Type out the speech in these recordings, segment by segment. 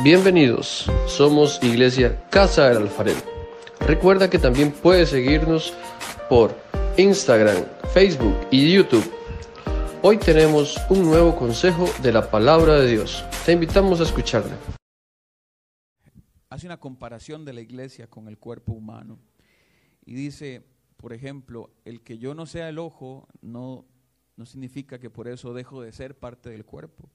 Bienvenidos, somos Iglesia Casa del Alfarero. Recuerda que también puedes seguirnos por Instagram, Facebook y YouTube. Hoy tenemos un nuevo consejo de la palabra de Dios. Te invitamos a escucharla. Hace una comparación de la iglesia con el cuerpo humano y dice, por ejemplo, el que yo no sea el ojo no, no significa que por eso dejo de ser parte del cuerpo.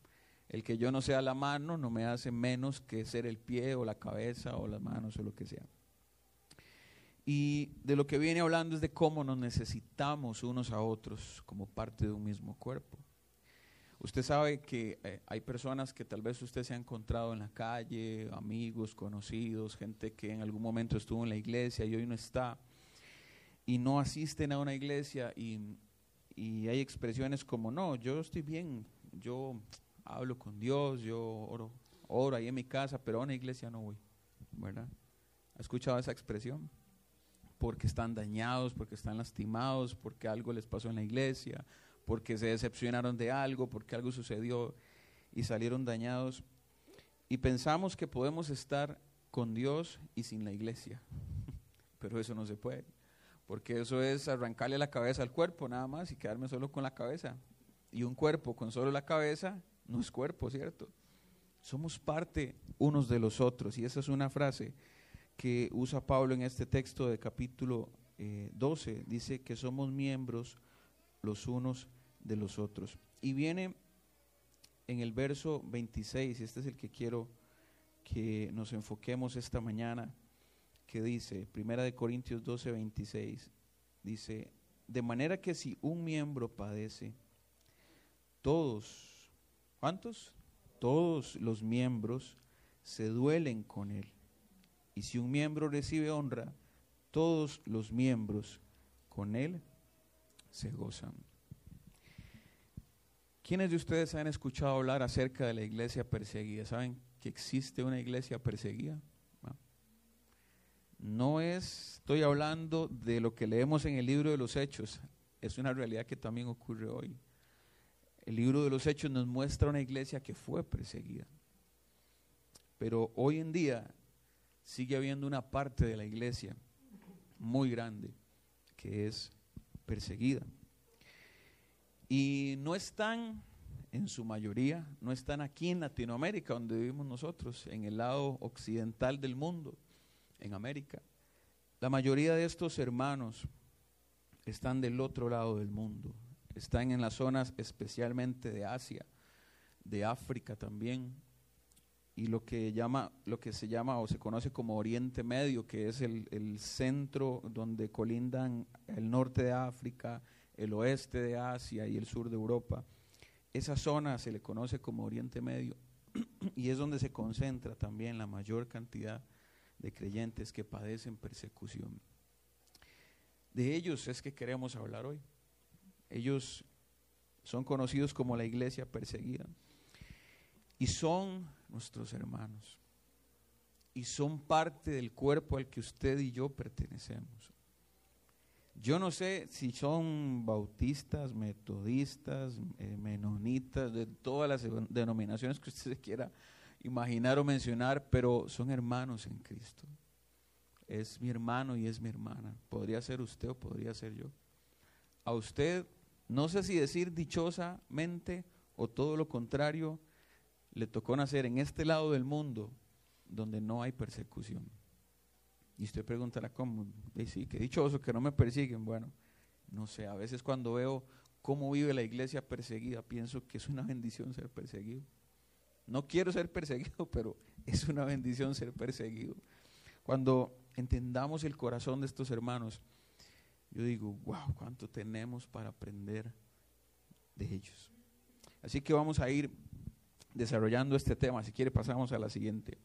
El que yo no sea la mano no me hace menos que ser el pie o la cabeza o las manos o lo que sea. Y de lo que viene hablando es de cómo nos necesitamos unos a otros como parte de un mismo cuerpo. Usted sabe que eh, hay personas que tal vez usted se ha encontrado en la calle, amigos, conocidos, gente que en algún momento estuvo en la iglesia y hoy no está, y no asisten a una iglesia y, y hay expresiones como, no, yo estoy bien, yo hablo con Dios, yo oro, oro ahí en mi casa, pero a una iglesia no voy, ¿verdad? ¿Ha escuchado esa expresión? Porque están dañados, porque están lastimados, porque algo les pasó en la iglesia, porque se decepcionaron de algo, porque algo sucedió y salieron dañados. Y pensamos que podemos estar con Dios y sin la iglesia, pero eso no se puede, porque eso es arrancarle la cabeza al cuerpo nada más y quedarme solo con la cabeza. Y un cuerpo con solo la cabeza no es cuerpo, ¿cierto? Somos parte unos de los otros. Y esa es una frase que usa Pablo en este texto de capítulo 12. Eh, Dice que somos miembros los unos de los otros. Y viene en el verso 26, y este es el que quiero que nos enfoquemos esta mañana, que dice, Primera de Corintios 12, 26, dice, de manera que si un miembro padece, todos ¿Cuántos? Todos los miembros se duelen con él. Y si un miembro recibe honra, todos los miembros con él se gozan. ¿Quiénes de ustedes han escuchado hablar acerca de la iglesia perseguida? ¿Saben que existe una iglesia perseguida? No es, estoy hablando de lo que leemos en el libro de los hechos, es una realidad que también ocurre hoy. El libro de los Hechos nos muestra una iglesia que fue perseguida. Pero hoy en día sigue habiendo una parte de la iglesia muy grande que es perseguida. Y no están, en su mayoría, no están aquí en Latinoamérica, donde vivimos nosotros, en el lado occidental del mundo, en América. La mayoría de estos hermanos están del otro lado del mundo, están en las zonas especialmente de Asia, de África también, y lo que, llama, lo que se llama o se conoce como Oriente Medio, que es el, el centro donde colindan el norte de África, el oeste de Asia y el sur de Europa. Esa zona se le conoce como Oriente Medio y es donde se concentra también la mayor cantidad de creyentes que padecen persecución. De ellos es que queremos hablar hoy. Ellos son conocidos como la iglesia perseguida. Y son nuestros hermanos. Y son parte del cuerpo al que usted y yo pertenecemos. Yo no sé si son bautistas, metodistas, eh, menonitas, de todas las denominaciones que usted quiera imaginar o mencionar, pero son hermanos en Cristo. Es mi hermano y es mi hermana. Podría ser usted o podría ser yo. A usted no sé si decir dichosamente o todo lo contrario, le tocó nacer en este lado del mundo donde no hay persecución. Y usted preguntará, ¿cómo? Y sí, qué dichoso que no me persiguen. Bueno, no sé, a veces cuando veo cómo vive la iglesia perseguida, pienso que es una bendición ser perseguido. No quiero ser perseguido, pero es una bendición ser perseguido. Cuando entendamos el corazón de estos hermanos, yo digo, wow, cuánto tenemos para aprender de ellos. Así que vamos a ir desarrollando este tema. Si quiere, pasamos a la siguiente.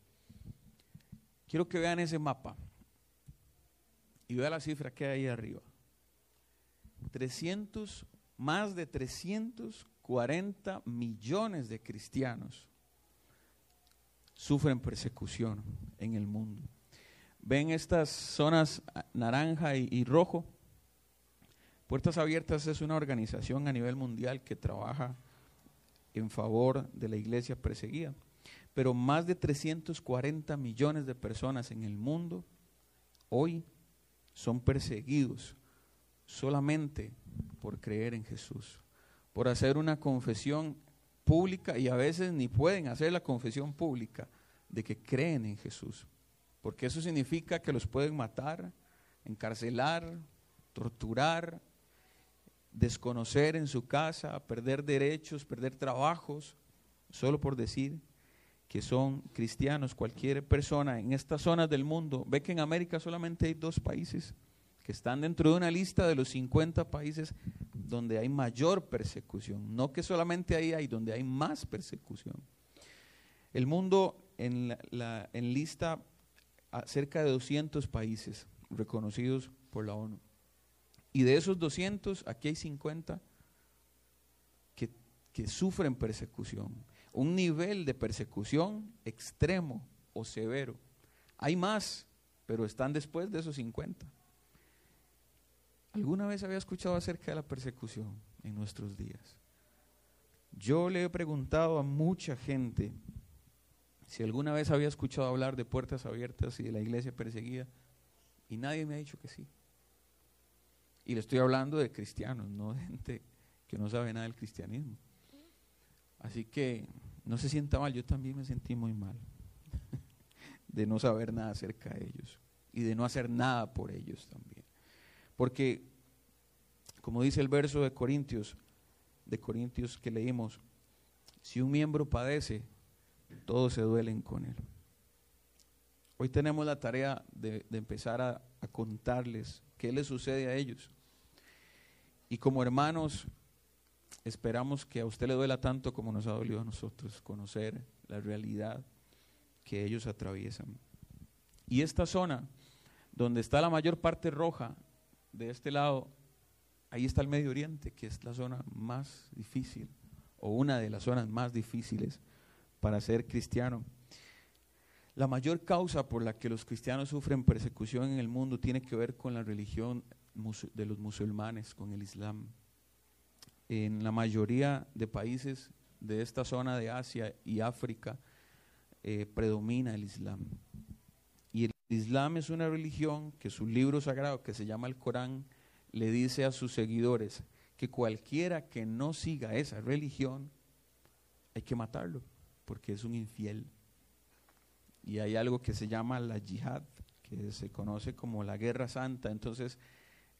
Quiero que vean ese mapa y vean la cifra que hay ahí arriba. 300, más de 340 millones de cristianos sufren persecución en el mundo. ¿Ven estas zonas naranja y rojo? Puertas Abiertas es una organización a nivel mundial que trabaja en favor de la iglesia perseguida. pero más de 340 millones de personas en el mundo hoy son perseguidos solamente por creer en Jesús, por hacer una confesión pública y a veces ni pueden hacer la confesión pública de que creen en Jesús, porque eso significa que los pueden matar, encarcelar, torturar, desconocer en su casa, perder derechos, perder trabajos, solo por decir que son cristianos. Cualquier persona en estas zonas del mundo ve que en América solamente hay dos países que están dentro de una lista de los 50 países donde hay mayor persecución. No que solamente ahí hay, donde hay más persecución. El mundo en, la, lista a cerca de 200 países reconocidos por la ONU. Y de esos 200, aquí hay 50 que, sufren persecución. Un nivel de persecución extremo o severo. Hay más, pero están después de esos 50. ¿Alguna vez había escuchado acerca de la persecución en nuestros días? Yo le he preguntado a mucha gente si alguna vez había escuchado hablar de puertas abiertas y de la iglesia perseguida, y nadie me ha dicho que sí. Y le estoy hablando de cristianos, no de gente que no sabe nada del cristianismo. Así que no se sienta mal, yo también me sentí muy mal de no saber nada acerca de ellos y de no hacer nada por ellos también. Porque, como dice el verso de Corintios, de Corintios que leímos, si un miembro padece, todos se duelen con él. Hoy tenemos la tarea de, empezar a, a contarles qué les sucede a ellos. Y como hermanos, esperamos que a usted le duela tanto como nos ha dolido a nosotros conocer la realidad que ellos atraviesan. Y esta zona, donde está la mayor parte roja, de este lado, ahí está el Medio Oriente, que es la zona más difícil, o una de las zonas más difíciles para ser cristiano. La mayor causa por la que los cristianos sufren persecución en el mundo tiene que ver con la religión de los musulmanes, con el Islam. En la mayoría de países de esta zona de Asia y África eh, predomina el Islam. Y el Islam es una religión que su libro sagrado, que se llama el Corán, le dice a sus seguidores que cualquiera que no siga esa religión, hay que matarlo, porque es un infiel y hay algo que se llama la yihad, que se conoce como la guerra santa. Entonces,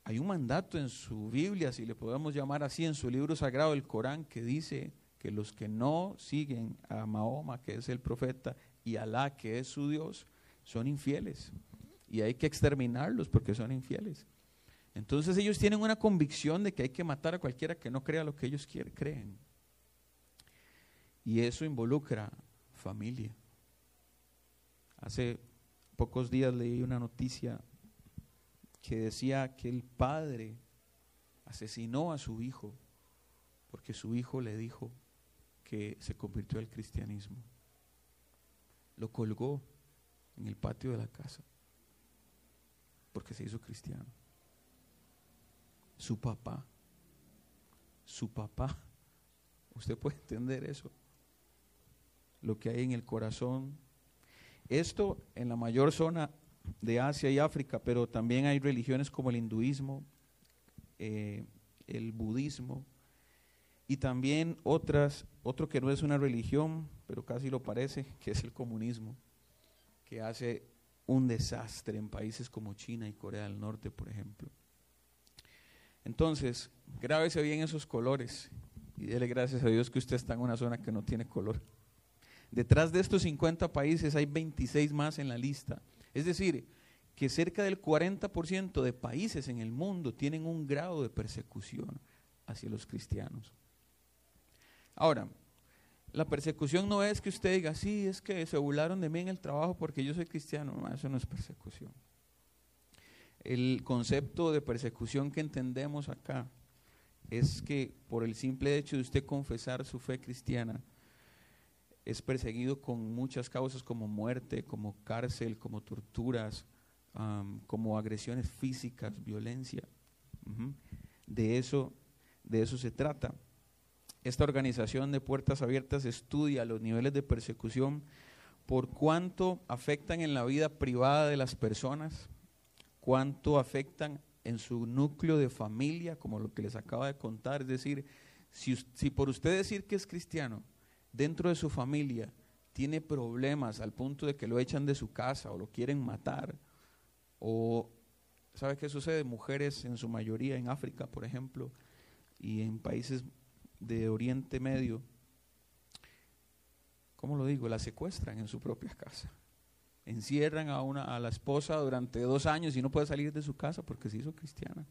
hay un mandato en su Biblia, si le podemos llamar así, en su libro sagrado, el Corán, que dice que los que no siguen a Mahoma, que es el profeta, y Alá, que es su Dios, son infieles. Y hay que exterminarlos porque son infieles. Entonces ellos tienen una convicción de que hay que matar a cualquiera que no crea lo que ellos creen. Y eso involucra familia. Hace pocos días leí una noticia que decía que el padre asesinó a su hijo porque su hijo le dijo que se convirtió al cristianismo. Lo colgó en el patio de la casa porque se hizo cristiano. Su papá, su papá, usted puede entender eso, lo que hay en el corazón esto en la mayor zona de Asia y África, pero también hay religiones como el hinduismo, eh, el budismo y también otras, otro que no es una religión, pero casi lo parece, que es el comunismo, que hace un desastre en países como China y Corea del Norte, por ejemplo. Entonces, grábese bien esos colores y dele gracias a Dios que usted está en una zona que no tiene color. Detrás de estos 50 países hay 26 más en la lista. Es decir, que cerca del 40% de países en el mundo tienen un grado de persecución hacia los cristianos. Ahora, la persecución no es que usted diga, sí, es que se burlaron de mí en el trabajo porque yo soy cristiano. No, eso no es persecución. El concepto de persecución que entendemos acá es que por el simple hecho de usted confesar su fe cristiana, es perseguido con muchas causas como muerte, como cárcel, como torturas, como agresiones físicas, violencia. De eso, de eso se trata. esta organización de Puertas Abiertas estudia los niveles de persecución por cuánto afectan en la vida privada de las personas, cuánto afectan en su núcleo de familia, como lo que les acaba de contar. Es decir, si, si por usted decir que es cristiano, dentro de su familia tiene problemas al punto de que lo echan de su casa o lo quieren matar, o ¿sabe qué sucede? Mujeres en su mayoría en África, por ejemplo, y en países de Oriente Medio, ¿cómo lo digo? La secuestran en su propia casa. Encierran a, una, a la esposa durante dos años y no puede salir de su casa porque se hizo cristiana.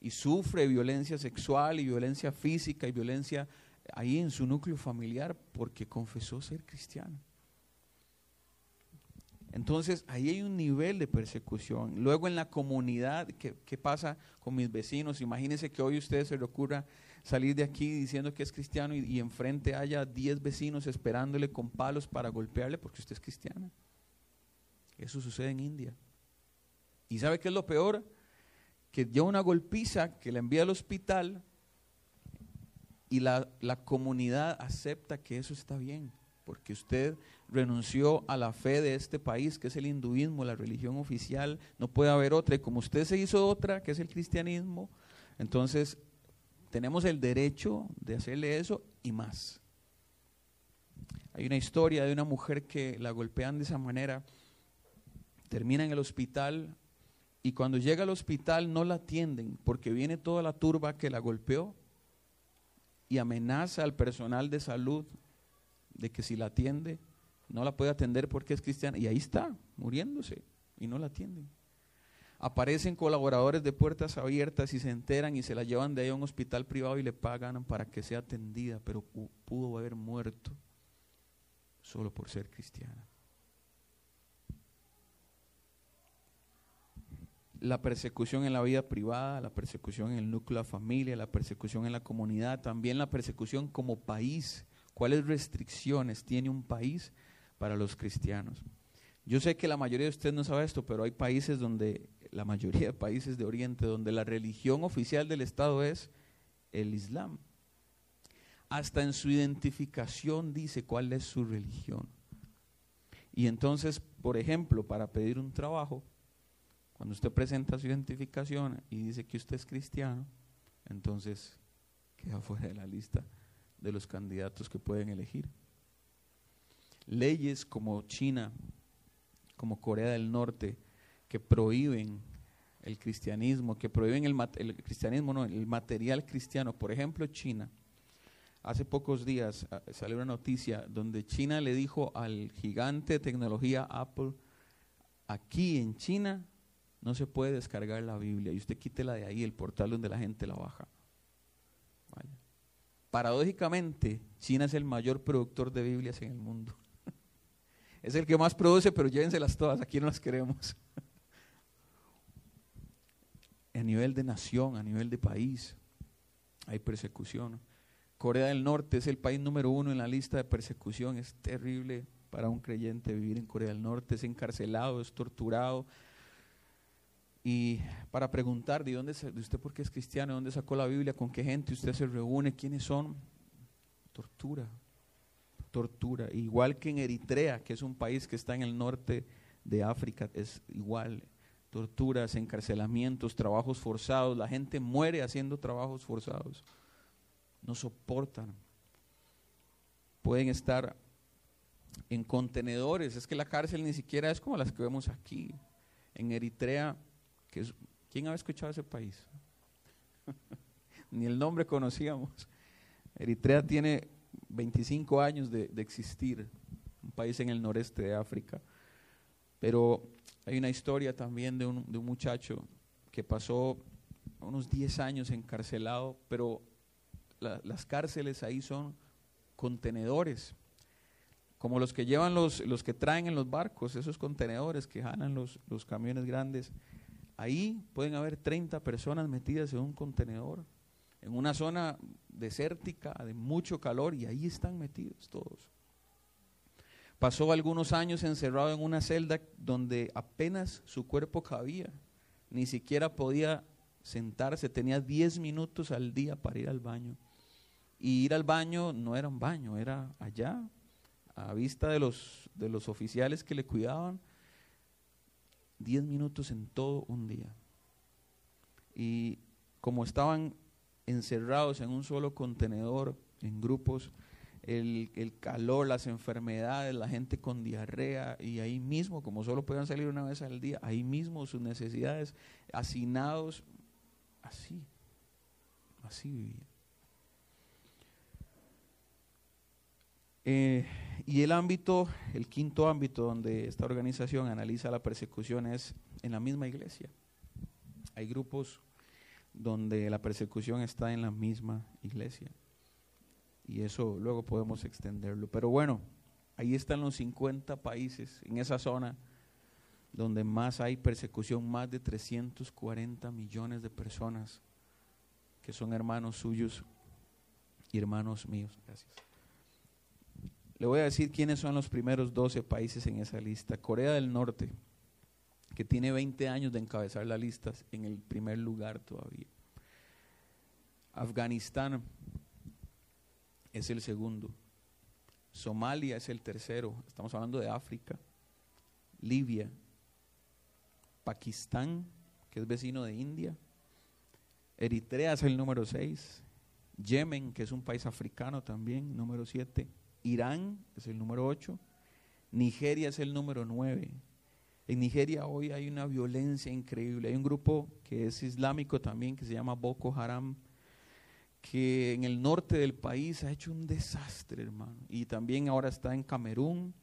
Y sufre violencia sexual y violencia física y violencia ahí en su núcleo familiar porque confesó ser cristiana. Entonces, ahí hay un nivel de persecución. Luego en la comunidad, ¿qué, ¿qué, pasa con mis vecinos? Imagínense que hoy a ustedes se le ocurra salir de aquí diciendo que es cristiano y, y enfrente haya 10 vecinos esperándole con palos para golpearle porque usted es cristiana. Eso sucede en India. ¿Y sabe qué es lo peor? Que lleva una golpiza que la envía al hospital y la, la comunidad acepta que eso está bien, porque usted renunció a la fe de este país, que es el hinduismo, la religión oficial, no puede haber otra. Y como usted se hizo otra, que es el cristianismo, entonces tenemos el derecho de hacerle eso y más. Hay una historia de una mujer que la golpean de esa manera, termina en el hospital y cuando llega al hospital no la atienden porque viene toda la turba que la golpeó y amenaza al personal de salud de que si la atiende, no la puede atender porque es cristiana. Y ahí está, muriéndose, y no la atienden. Aparecen colaboradores de puertas abiertas y se enteran y se la llevan de ahí a un hospital privado y le pagan para que sea atendida, pero pudo haber muerto solo por ser cristiana. La persecución en la vida privada, la persecución en el núcleo de la familia, la persecución en la comunidad, también la persecución como país. ¿Cuáles restricciones tiene un país para los cristianos? Yo sé que la mayoría de ustedes no sabe esto, pero hay países donde la mayoría de países de Oriente, donde la religión oficial del Estado es el Islam. Hasta en su identificación dice cuál es su religión. Y entonces, por ejemplo, para pedir un trabajo, cuando usted presenta su identificación y dice que usted es cristiano, entonces queda fuera de la lista de los candidatos que pueden elegir. Leyes como China, como Corea del Norte, que prohíben el cristianismo, que prohíben el, cristianismo, no, el material cristiano. Por ejemplo, China. Hace pocos días ah, salió una noticia donde China le dijo al gigante de tecnología Apple, aquí en China no se puede descargar la Biblia y usted quítela de ahí, el portal donde la gente la baja. Paradójicamente, China es el mayor productor de Biblias en el mundo. es el que más produce, pero llévenselas todas, aquí no las queremos. a nivel de nación, a nivel de país, hay persecución. Corea del Norte es el país número uno en la lista de persecución. Es terrible para un creyente vivir en Corea del Norte. Es encarcelado, es torturado. Y para preguntar de dónde de usted por qué es cristiano, de dónde sacó la Biblia, con qué gente usted se reúne, quiénes son, tortura, tortura. Igual que en Eritrea, que es un país que está en el norte de África, es igual torturas, encarcelamientos, trabajos forzados. La gente muere haciendo trabajos forzados. No soportan. Pueden estar en contenedores. Es que la cárcel ni siquiera es como las que vemos aquí. En Eritrea, ¿quién había escuchado ese país? ni el nombre conocíamos. Eritrea tiene 25 años de, de existir, un país en el noreste de África. Pero hay una historia también de un, de un muchacho que pasó unos 10 años encarcelado, pero la, las cárceles ahí son contenedores, como los que llevan los, los que traen en los barcos, esos contenedores que jalan los, los camiones grandes. Ahí pueden haber 30 personas metidas en un contenedor, en una zona desértica de mucho calor, y ahí están metidos todos. Pasó algunos años encerrado en una celda donde apenas su cuerpo cabía, ni siquiera podía sentarse, tenía 10 minutos al día para ir al baño. y ir al baño no era un baño, era allá, a vista de los, de los oficiales que le cuidaban, 10 minutos en todo un día. Y como estaban encerrados en un solo contenedor, en grupos, el, el, calor, las enfermedades, la gente con diarrea, y ahí mismo, como solo podían salir una vez al día, ahí mismo sus necesidades, hacinados, así, así vivían. Eh, y el ámbito, el quinto ámbito donde esta organización analiza la persecución es en la misma iglesia. Hay grupos donde la persecución está en la misma iglesia. Y eso luego podemos extenderlo. Pero bueno, ahí están los 50 países en esa zona donde más hay persecución, más de 340 millones de personas que son hermanos suyos y hermanos míos. Gracias. Le voy a decir quiénes son los primeros 12 países en esa lista. Corea del Norte, que tiene 20 años de encabezar la lista, en el primer lugar todavía. Afganistán es el segundo. Somalia es el tercero. Estamos hablando de África. Libia. Pakistán, que es vecino de India. Eritrea es el número 6. Yemen, que es un país africano también, número 7. Irán es el número 8, Nigeria es el número 9. En Nigeria hoy hay una violencia increíble. Hay un grupo que es islámico también, que se llama Boko Haram, que en el norte del país ha hecho un desastre, hermano. Y también ahora está en Camerún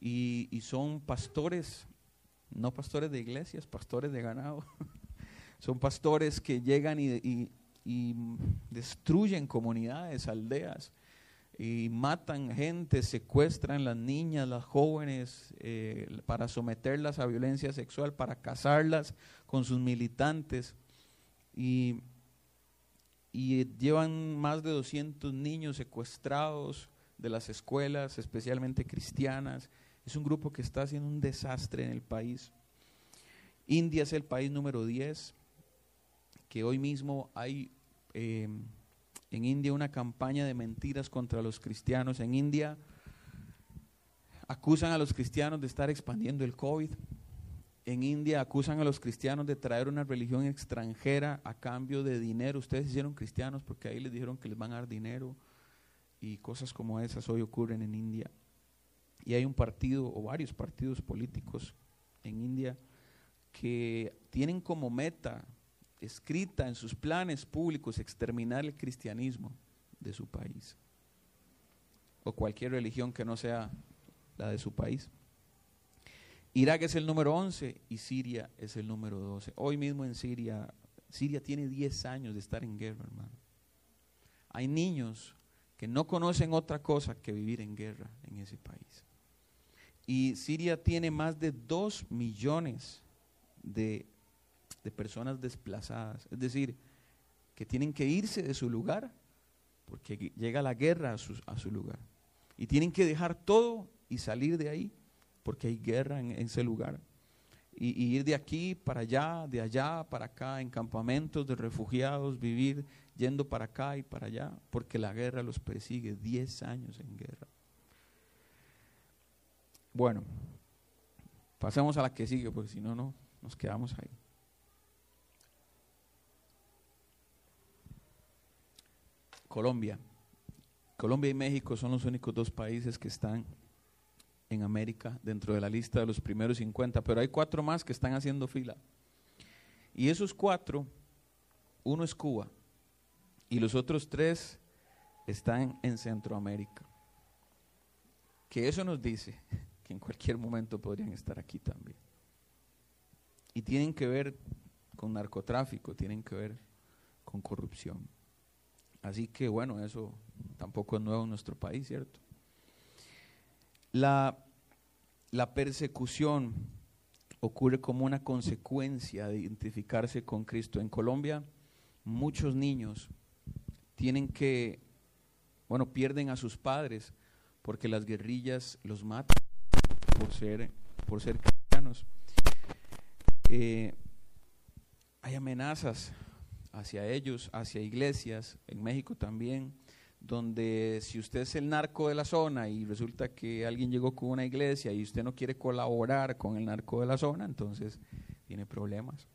y, son pastores, no pastores de iglesias, pastores de ganado. son pastores que llegan y destruyen comunidades, aldeas y matan gente, secuestran las niñas, las jóvenes, eh, para someterlas a violencia sexual, para casarlas con sus militantes. Y, y llevan más de 200 niños secuestrados de las escuelas, especialmente cristianas. Es un grupo que está haciendo un desastre en el país. India es el país número 10, que hoy mismo hay... Eh, en India una campaña de mentiras contra los cristianos. En India acusan a los cristianos de estar expandiendo el COVID. En India acusan a los cristianos de traer una religión extranjera a cambio de dinero. Ustedes hicieron cristianos porque ahí les dijeron que les van a dar dinero y cosas como esas hoy ocurren en India. Y hay un partido o varios partidos políticos en India que tienen como meta escrita en sus planes públicos exterminar el cristianismo de su país o cualquier religión que no sea la de su país. Irak es el número 11 y Siria es el número 12. Hoy mismo en Siria, Siria tiene 10 años de estar en guerra, hermano. Hay niños que no conocen otra cosa que vivir en guerra en ese país. Y Siria tiene más de 2 millones de de personas desplazadas, es decir, que tienen que irse de su lugar porque llega la guerra a su, a su lugar. Y tienen que dejar todo y salir de ahí porque hay guerra en, ese lugar. Y, ir de aquí para allá, de allá para acá, en campamentos de refugiados, vivir yendo para acá y para allá, porque la guerra los persigue, 10 años en guerra. Bueno, pasemos a la que sigue, porque si no, no, nos quedamos ahí. Colombia. Colombia y México son los únicos dos países que están en América dentro de la lista de los primeros 50, pero hay cuatro más que están haciendo fila. Y esos cuatro, uno es Cuba y los otros tres están en Centroamérica. Que eso nos dice que en cualquier momento podrían estar aquí también. Y tienen que ver con narcotráfico, tienen que ver con corrupción. Así que bueno, eso tampoco es nuevo en nuestro país, ¿cierto? La, persecución ocurre como una consecuencia de identificarse con Cristo. En Colombia, muchos niños tienen que, bueno, pierden a sus padres porque las guerrillas los matan por ser, por ser cristianos. Eh, hay amenazas hacia ellos, hacia iglesias, en México también, donde si usted es el narco de la zona y resulta que alguien llegó con una iglesia y usted no quiere colaborar con el narco de la zona, entonces tiene problemas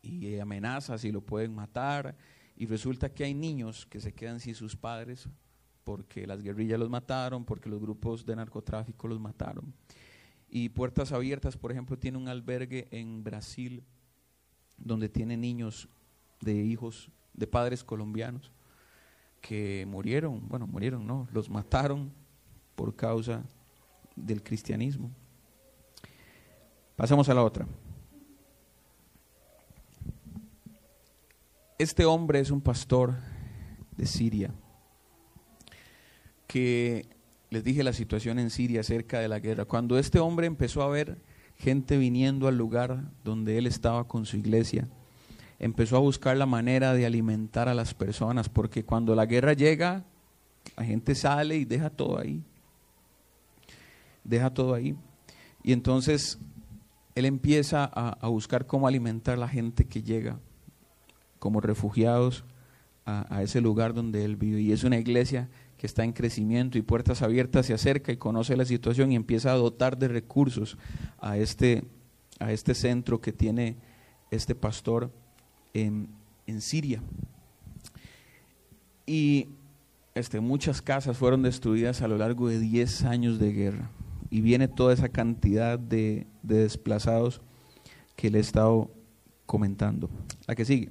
y amenazas y lo pueden matar y resulta que hay niños que se quedan sin sus padres porque las guerrillas los mataron, porque los grupos de narcotráfico los mataron. Y Puertas Abiertas, por ejemplo, tiene un albergue en Brasil donde tiene niños de hijos de padres colombianos que murieron, bueno, murieron, no, los mataron por causa del cristianismo. Pasamos a la otra. Este hombre es un pastor de Siria que les dije la situación en Siria acerca de la guerra. Cuando este hombre empezó a ver gente viniendo al lugar donde él estaba con su iglesia, empezó a buscar la manera de alimentar a las personas, porque cuando la guerra llega, la gente sale y deja todo ahí. Deja todo ahí. Y entonces él empieza a, buscar cómo alimentar a la gente que llega como refugiados a, a ese lugar donde él vive. Y es una iglesia que está en crecimiento y puertas abiertas se acerca y conoce la situación y empieza a dotar de recursos a este, a este centro que tiene este pastor en, Siria. Y este, muchas casas fueron destruidas a lo largo de 10 años de guerra. Y viene toda esa cantidad de, de desplazados que le he estado comentando. La que sigue.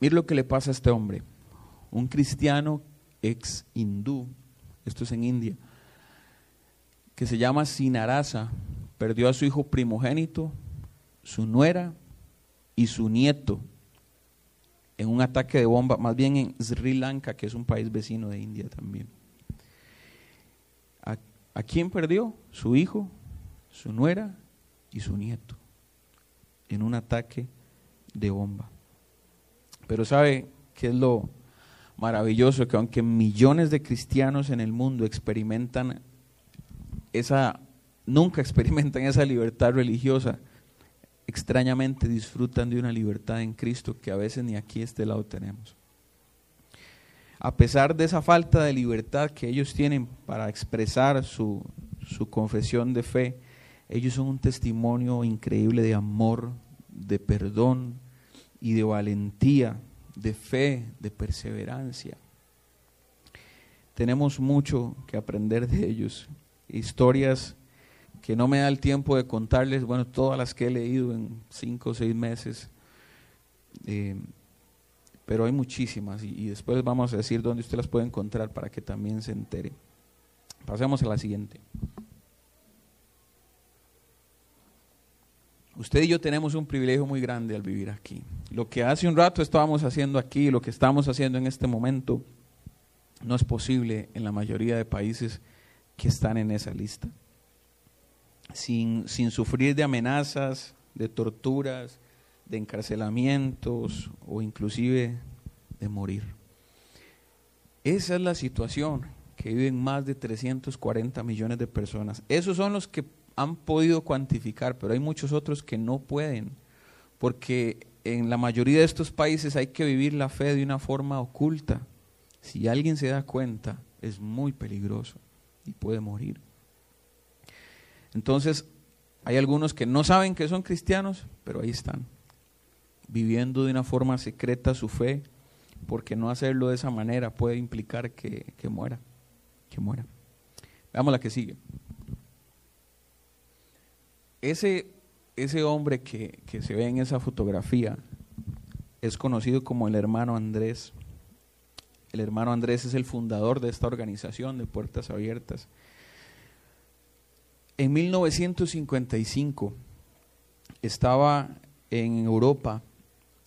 Mira lo que le pasa a este hombre. Un cristiano ex hindú, esto es en India, que se llama Sinarasa, perdió a su hijo primogénito su nuera y su nieto en un ataque de bomba, más bien en Sri Lanka, que es un país vecino de India también. ¿A, ¿A, quién perdió? Su hijo, su nuera y su nieto en un ataque de bomba. Pero ¿sabe qué es lo maravilloso? Que aunque millones de cristianos en el mundo experimentan esa, nunca experimentan esa libertad religiosa, extrañamente disfrutan de una libertad en Cristo que a veces ni aquí este lado tenemos. A pesar de esa falta de libertad que ellos tienen para expresar su, su confesión de fe, ellos son un testimonio increíble de amor, de perdón y de valentía, de fe, de perseverancia. Tenemos mucho que aprender de ellos. Historias que no me da el tiempo de contarles, bueno, todas las que he leído en cinco o seis meses, eh, pero hay muchísimas y, después vamos a decir dónde usted las puede encontrar para que también se entere. Pasemos a la siguiente. Usted y yo tenemos un privilegio muy grande al vivir aquí. Lo que hace un rato estábamos haciendo aquí, lo que estamos haciendo en este momento, no es posible en la mayoría de países que están en esa lista sin, sin sufrir de amenazas, de torturas, de encarcelamientos o inclusive de morir. Esa es la situación que viven más de 340 millones de personas. Esos son los que han podido cuantificar, pero hay muchos otros que no pueden, porque en la mayoría de estos países hay que vivir la fe de una forma oculta. Si alguien se da cuenta, es muy peligroso y puede morir. Entonces, hay algunos que no saben que son cristianos, pero ahí están, viviendo de una forma secreta su fe, porque no hacerlo de esa manera puede implicar que, muera, que muera. Veamos la que sigue. Ese, ese hombre que, que se ve en esa fotografía es conocido como el hermano Andrés. El hermano Andrés es el fundador de esta organización de Puertas Abiertas en 1955 estaba en Europa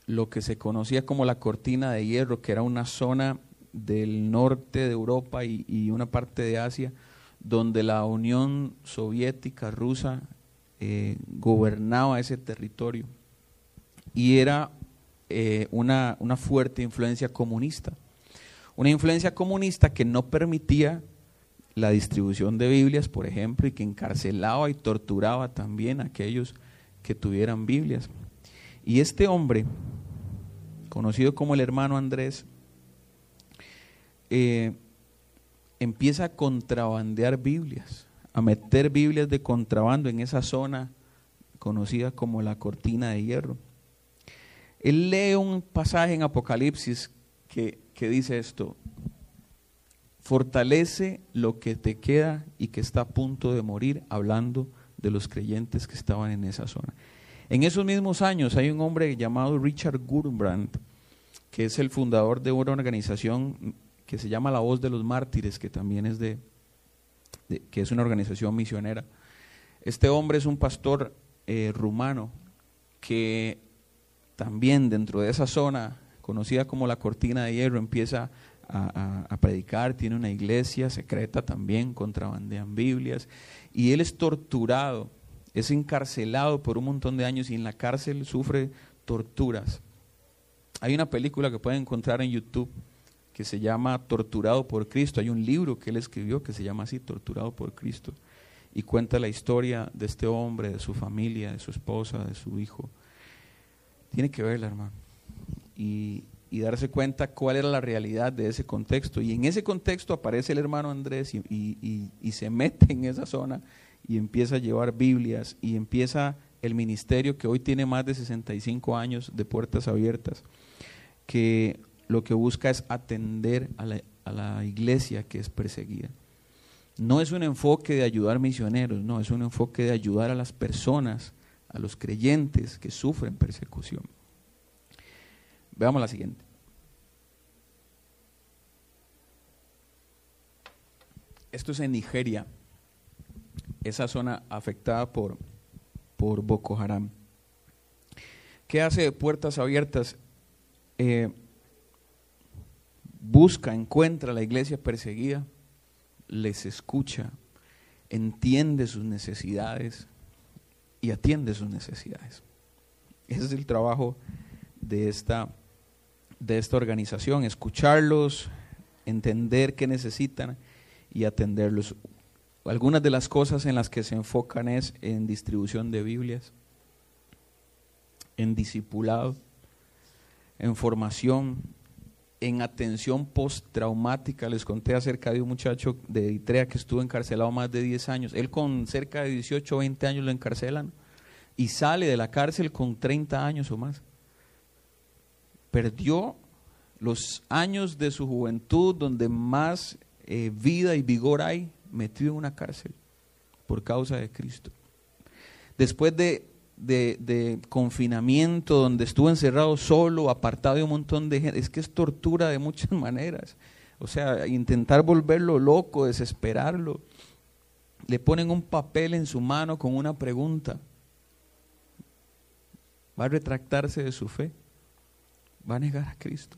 lo que se conocía como la cortina de hierro, que era una zona del norte de Europa y, una parte de Asia, donde la Unión Soviética rusa eh, gobernaba ese territorio. Y era eh, una, una fuerte influencia comunista. Una influencia comunista que no permitía la distribución de Biblias, por ejemplo, y que encarcelaba y torturaba también a aquellos que tuvieran Biblias. Y este hombre, conocido como el hermano Andrés, eh, empieza a contrabandear Biblias, a meter Biblias de contrabando en esa zona conocida como la cortina de hierro. Él lee un pasaje en Apocalipsis que, que dice esto, fortalece lo que te queda y que está a punto de morir, hablando de los creyentes que estaban en esa zona. En esos mismos años hay un hombre llamado Richard Gurbrand, que es el fundador de una organización que se llama La Voz de los Mártires, que también es de, que es una organización misionera. Este hombre es un pastor eh, rumano que también dentro de esa zona, conocida como la cortina de hierro, empieza a, predicar, tiene una iglesia secreta también, contrabandean Biblias, y él es torturado, es encarcelado por un montón de años y en la cárcel sufre torturas. Hay una película que pueden encontrar en YouTube que se llama Torturado por Cristo. Hay un libro que él escribió que se llama así, Torturado por Cristo, y cuenta la historia de este hombre, de su familia, de su esposa, de su hijo. Tiene que verla, hermano, y, darse cuenta cuál era la realidad de ese contexto. Y en ese contexto aparece el hermano Andrés y, y se mete en esa zona y empieza a llevar Biblias y empieza el ministerio que hoy tiene más de 65 años de puertas abiertas, que lo que busca es atender a la, iglesia que es perseguida. No es un enfoque de ayudar misioneros, no, es un enfoque de ayudar a las personas, a los creyentes que sufren persecución. Veamos la siguiente. Esto es en Nigeria, esa zona afectada por, por Boko Haram. ¿Qué hace Puertas Abiertas? Eh, busca, encuentra a la iglesia perseguida, les escucha, entiende sus necesidades y atiende sus necesidades. Ese es el trabajo de esta, de esta organización, escucharlos, entender qué necesitan y atenderlos. Algunas de las cosas en las que se enfocan es en distribución de Biblias, en discipulado, en formación, en atención postraumática. Les conté acerca de un muchacho de Eritrea que estuvo encarcelado más de 10 años. Él con cerca de 18 o 20 años lo encarcelan y sale de la cárcel con 30 años o más. Perdió los años de su juventud donde más eh, vida y vigor hay metido en una cárcel por causa de Cristo. Después de de, confinamiento, donde estuvo encerrado solo, apartado de un montón de gente, es que es tortura de muchas maneras. O sea, intentar volverlo loco, desesperarlo. Le ponen un papel en su mano con una pregunta. ¿Va a retractarse de su fe? ¿Va a negar a Cristo?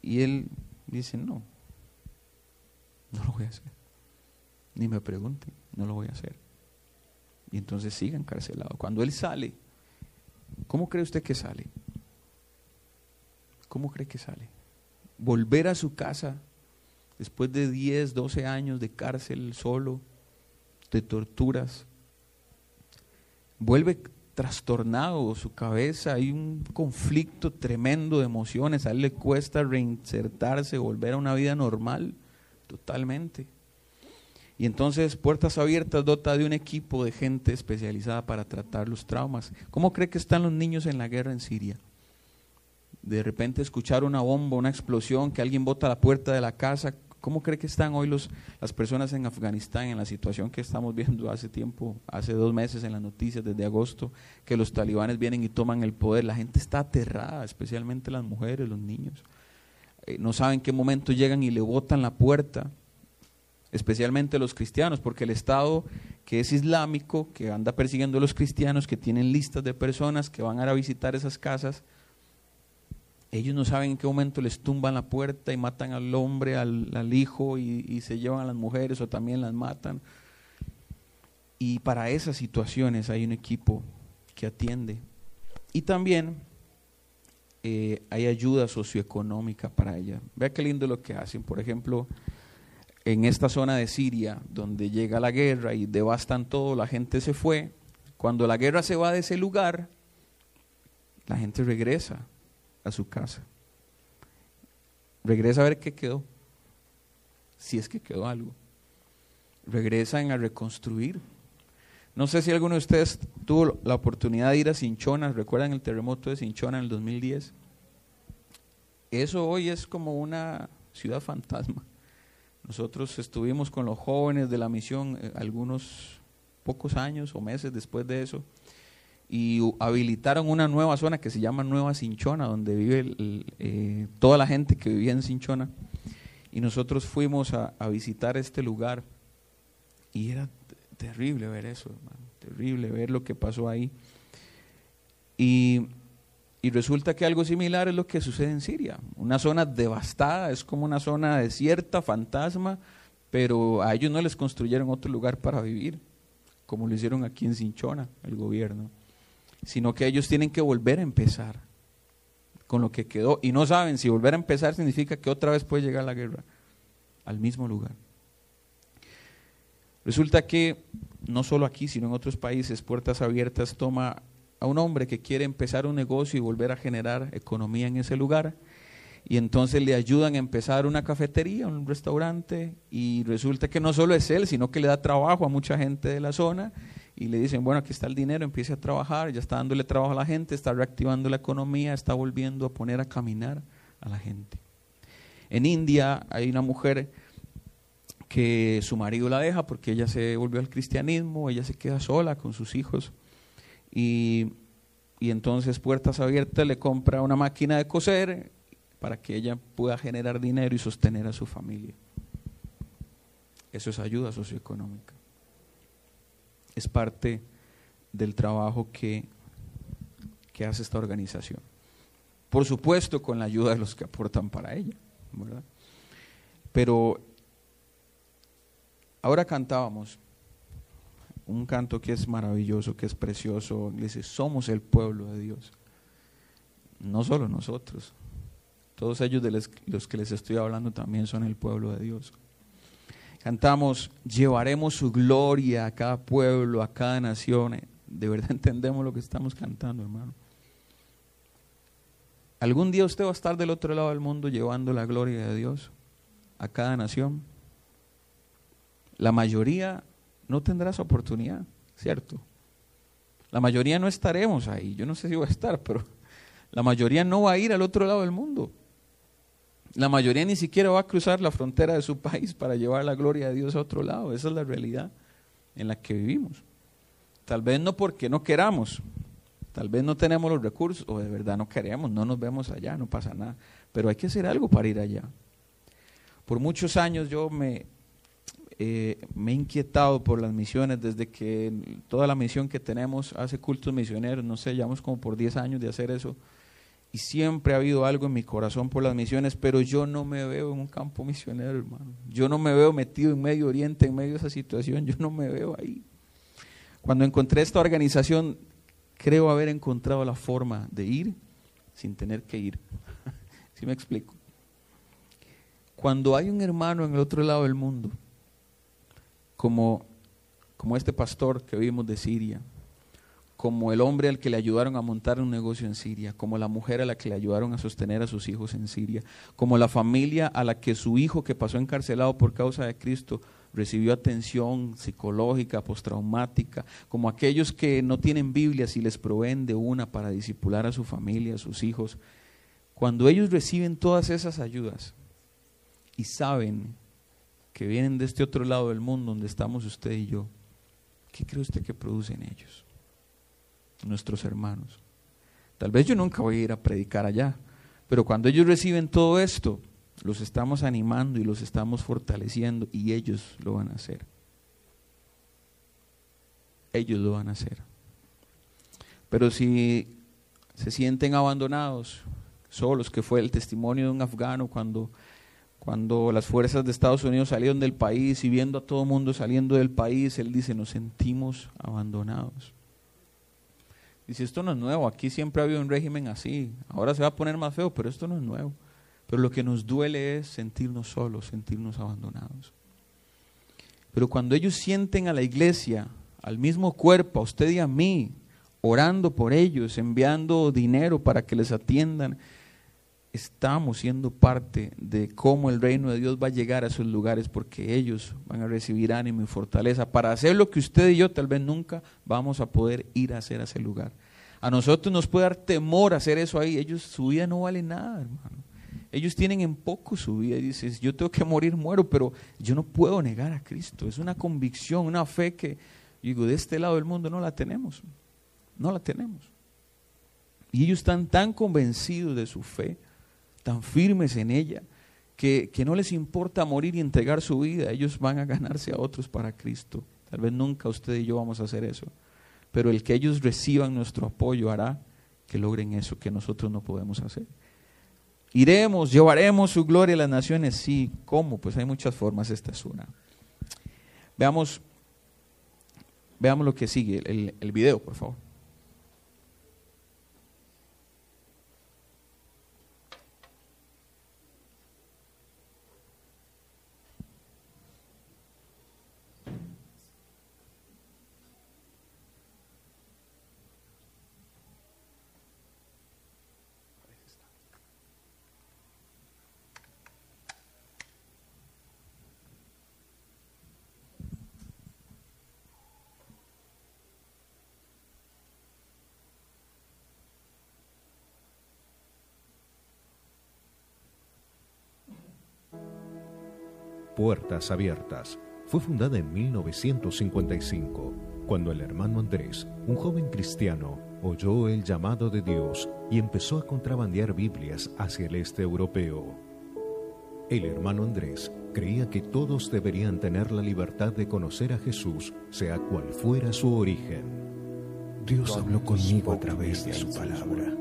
Y él dice, no, no lo voy a hacer. Ni me pregunten, no lo voy a hacer. Y entonces sigue encarcelado. Cuando él sale, ¿cómo cree usted que sale? ¿Cómo cree que sale? Volver a su casa después de 10, 12 años de cárcel solo, de torturas. Vuelve trastornado su cabeza, hay un conflicto tremendo de emociones, a él le cuesta reinsertarse, volver a una vida normal, totalmente. Y entonces Puertas Abiertas dota de un equipo de gente especializada para tratar los traumas. ¿Cómo cree que están los niños en la guerra en Siria? De repente escuchar una bomba, una explosión, que alguien bota la puerta de la casa. ¿Cómo cree que están hoy los, las personas en Afganistán en la situación que estamos viendo hace tiempo, hace dos meses en las noticias, desde agosto, que los talibanes vienen y toman el poder? La gente está aterrada, especialmente las mujeres, los niños. Eh, no saben qué momento llegan y le botan la puerta especialmente los cristianos, porque el Estado que es islámico, que anda persiguiendo a los cristianos, que tienen listas de personas que van a visitar esas casas, ellos no saben en qué momento les tumban la puerta y matan al hombre, al, hijo y, y, se llevan a las mujeres o también las matan. Y para esas situaciones hay un equipo que atiende. Y también eh, hay ayuda socioeconómica para ella. Vea qué lindo lo que hacen. Por ejemplo, en esta zona de Siria, donde llega la guerra y devastan todo, la gente se fue. Cuando la guerra se va de ese lugar, la gente regresa a su casa. Regresa a ver qué quedó, si es que quedó algo. Regresan a reconstruir. No sé si alguno de ustedes tuvo la oportunidad de ir a Cinchona, recuerdan el terremoto de Cinchona en el 2010. Eso hoy es como una ciudad fantasma. Nosotros estuvimos con los jóvenes de la misión eh, algunos pocos años o meses después de eso y habilitaron una nueva zona que se llama Nueva Cinchona, donde vive eh, toda la gente que vivía en Cinchona. Y nosotros fuimos a, visitar este lugar y era terrible ver eso, terrible ver lo que pasó ahí. Y, y resulta que algo similar es lo que sucede en Siria. Una zona devastada, es como una zona desierta, fantasma, pero a ellos no les construyeron otro lugar para vivir, como lo hicieron aquí en Cinchona, el gobierno sino que ellos tienen que volver a empezar con lo que quedó. Y no saben si volver a empezar significa que otra vez puede llegar la guerra al mismo lugar. Resulta que no solo aquí, sino en otros países, Puertas Abiertas toma a un hombre que quiere empezar un negocio y volver a generar economía en ese lugar. Y entonces le ayudan a empezar una cafetería, un restaurante, y resulta que no solo es él, sino que le da trabajo a mucha gente de la zona y le dicen, bueno, aquí está el dinero, empiece a trabajar, ya está dándole trabajo a la gente, está reactivando la economía, está volviendo a poner a caminar a la gente. En India hay una mujer que su marido la deja porque ella se volvió al cristianismo, ella se queda sola con sus hijos y, y entonces Puertas Abiertas le compra una máquina de coser para que ella pueda generar dinero y sostener a su familia. Eso es ayuda socioeconómica es parte del trabajo que, que hace esta organización. Por supuesto, con la ayuda de los que aportan para ella, Pero ahora cantábamos un canto que es maravilloso, que es precioso. Dice, somos el pueblo de Dios. No solo nosotros. Todos ellos de los que les estoy hablando también son el pueblo de Dios. Cantamos, llevaremos su gloria a cada pueblo, a cada nación. De verdad entendemos lo que estamos cantando, hermano. ¿Algún día usted va a estar del otro lado del mundo llevando la gloria de Dios a cada nación? La mayoría no tendrá esa oportunidad, ¿cierto? La mayoría no estaremos ahí. Yo no sé si voy a estar, pero la mayoría no va a ir al otro lado del mundo. La mayoría ni siquiera va a cruzar la frontera de su país para llevar la gloria de Dios a otro lado. Esa es la realidad en la que vivimos. Tal vez no porque no queramos, tal vez no tenemos los recursos o de verdad no queremos, no nos vemos allá, no pasa nada. Pero hay que hacer algo para ir allá. Por muchos años yo me, eh, me he inquietado por las misiones desde que toda la misión que tenemos hace cultos misioneros, no sé, llevamos como por 10 años de hacer eso y siempre ha habido algo en mi corazón por las misiones, pero yo no me veo en un campo misionero, hermano. Yo no me veo metido en Medio Oriente, en medio de esa situación, yo no me veo ahí. Cuando encontré esta organización, creo haber encontrado la forma de ir sin tener que ir. ¿Sí me explico? Cuando hay un hermano en el otro lado del mundo, como, como este pastor que vimos de Siria, como el hombre al que le ayudaron a montar un negocio en Siria, como la mujer a la que le ayudaron a sostener a sus hijos en Siria, como la familia a la que su hijo que pasó encarcelado por causa de Cristo recibió atención psicológica, postraumática, como aquellos que no tienen Biblias y les proveen de una para disipular a su familia, a sus hijos. Cuando ellos reciben todas esas ayudas y saben que vienen de este otro lado del mundo donde estamos usted y yo, ¿qué cree usted que producen ellos? nuestros hermanos. Tal vez yo nunca voy a ir a predicar allá, pero cuando ellos reciben todo esto, los estamos animando y los estamos fortaleciendo y ellos lo van a hacer. Ellos lo van a hacer. Pero si se sienten abandonados, solos, que fue el testimonio de un afgano cuando, cuando las fuerzas de Estados Unidos salieron del país y viendo a todo el mundo saliendo del país, él dice, nos sentimos abandonados. Dice, esto no es nuevo, aquí siempre ha habido un régimen así, ahora se va a poner más feo, pero esto no es nuevo. Pero lo que nos duele es sentirnos solos, sentirnos abandonados. Pero cuando ellos sienten a la iglesia, al mismo cuerpo, a usted y a mí, orando por ellos, enviando dinero para que les atiendan, estamos siendo parte de cómo el reino de Dios va a llegar a esos lugares porque ellos van a recibir ánimo y fortaleza para hacer lo que usted y yo tal vez nunca vamos a poder ir a hacer a ese lugar. A nosotros nos puede dar temor hacer eso ahí. Ellos, su vida no vale nada, hermano. Ellos tienen en poco su vida y dices, yo tengo que morir, muero, pero yo no puedo negar a Cristo. Es una convicción, una fe que, digo, de este lado del mundo no la tenemos. No la tenemos. Y ellos están tan convencidos de su fe, tan firmes en ella, que, que no les importa morir y entregar su vida. Ellos van a ganarse a otros para Cristo. Tal vez nunca usted y yo vamos a hacer eso pero el que ellos reciban nuestro apoyo hará que logren eso que nosotros no podemos hacer. Iremos, llevaremos su gloria a las naciones, sí. ¿Cómo? Pues hay muchas formas, esta es una. Veamos, veamos lo que sigue, el, el video, por favor. Puertas Abiertas fue fundada en 1955, cuando el hermano Andrés, un joven cristiano, oyó el llamado de Dios y empezó a contrabandear Biblias hacia el este europeo. El hermano Andrés creía que todos deberían tener la libertad de conocer a Jesús, sea cual fuera su origen. Dios habló conmigo a través de su palabra.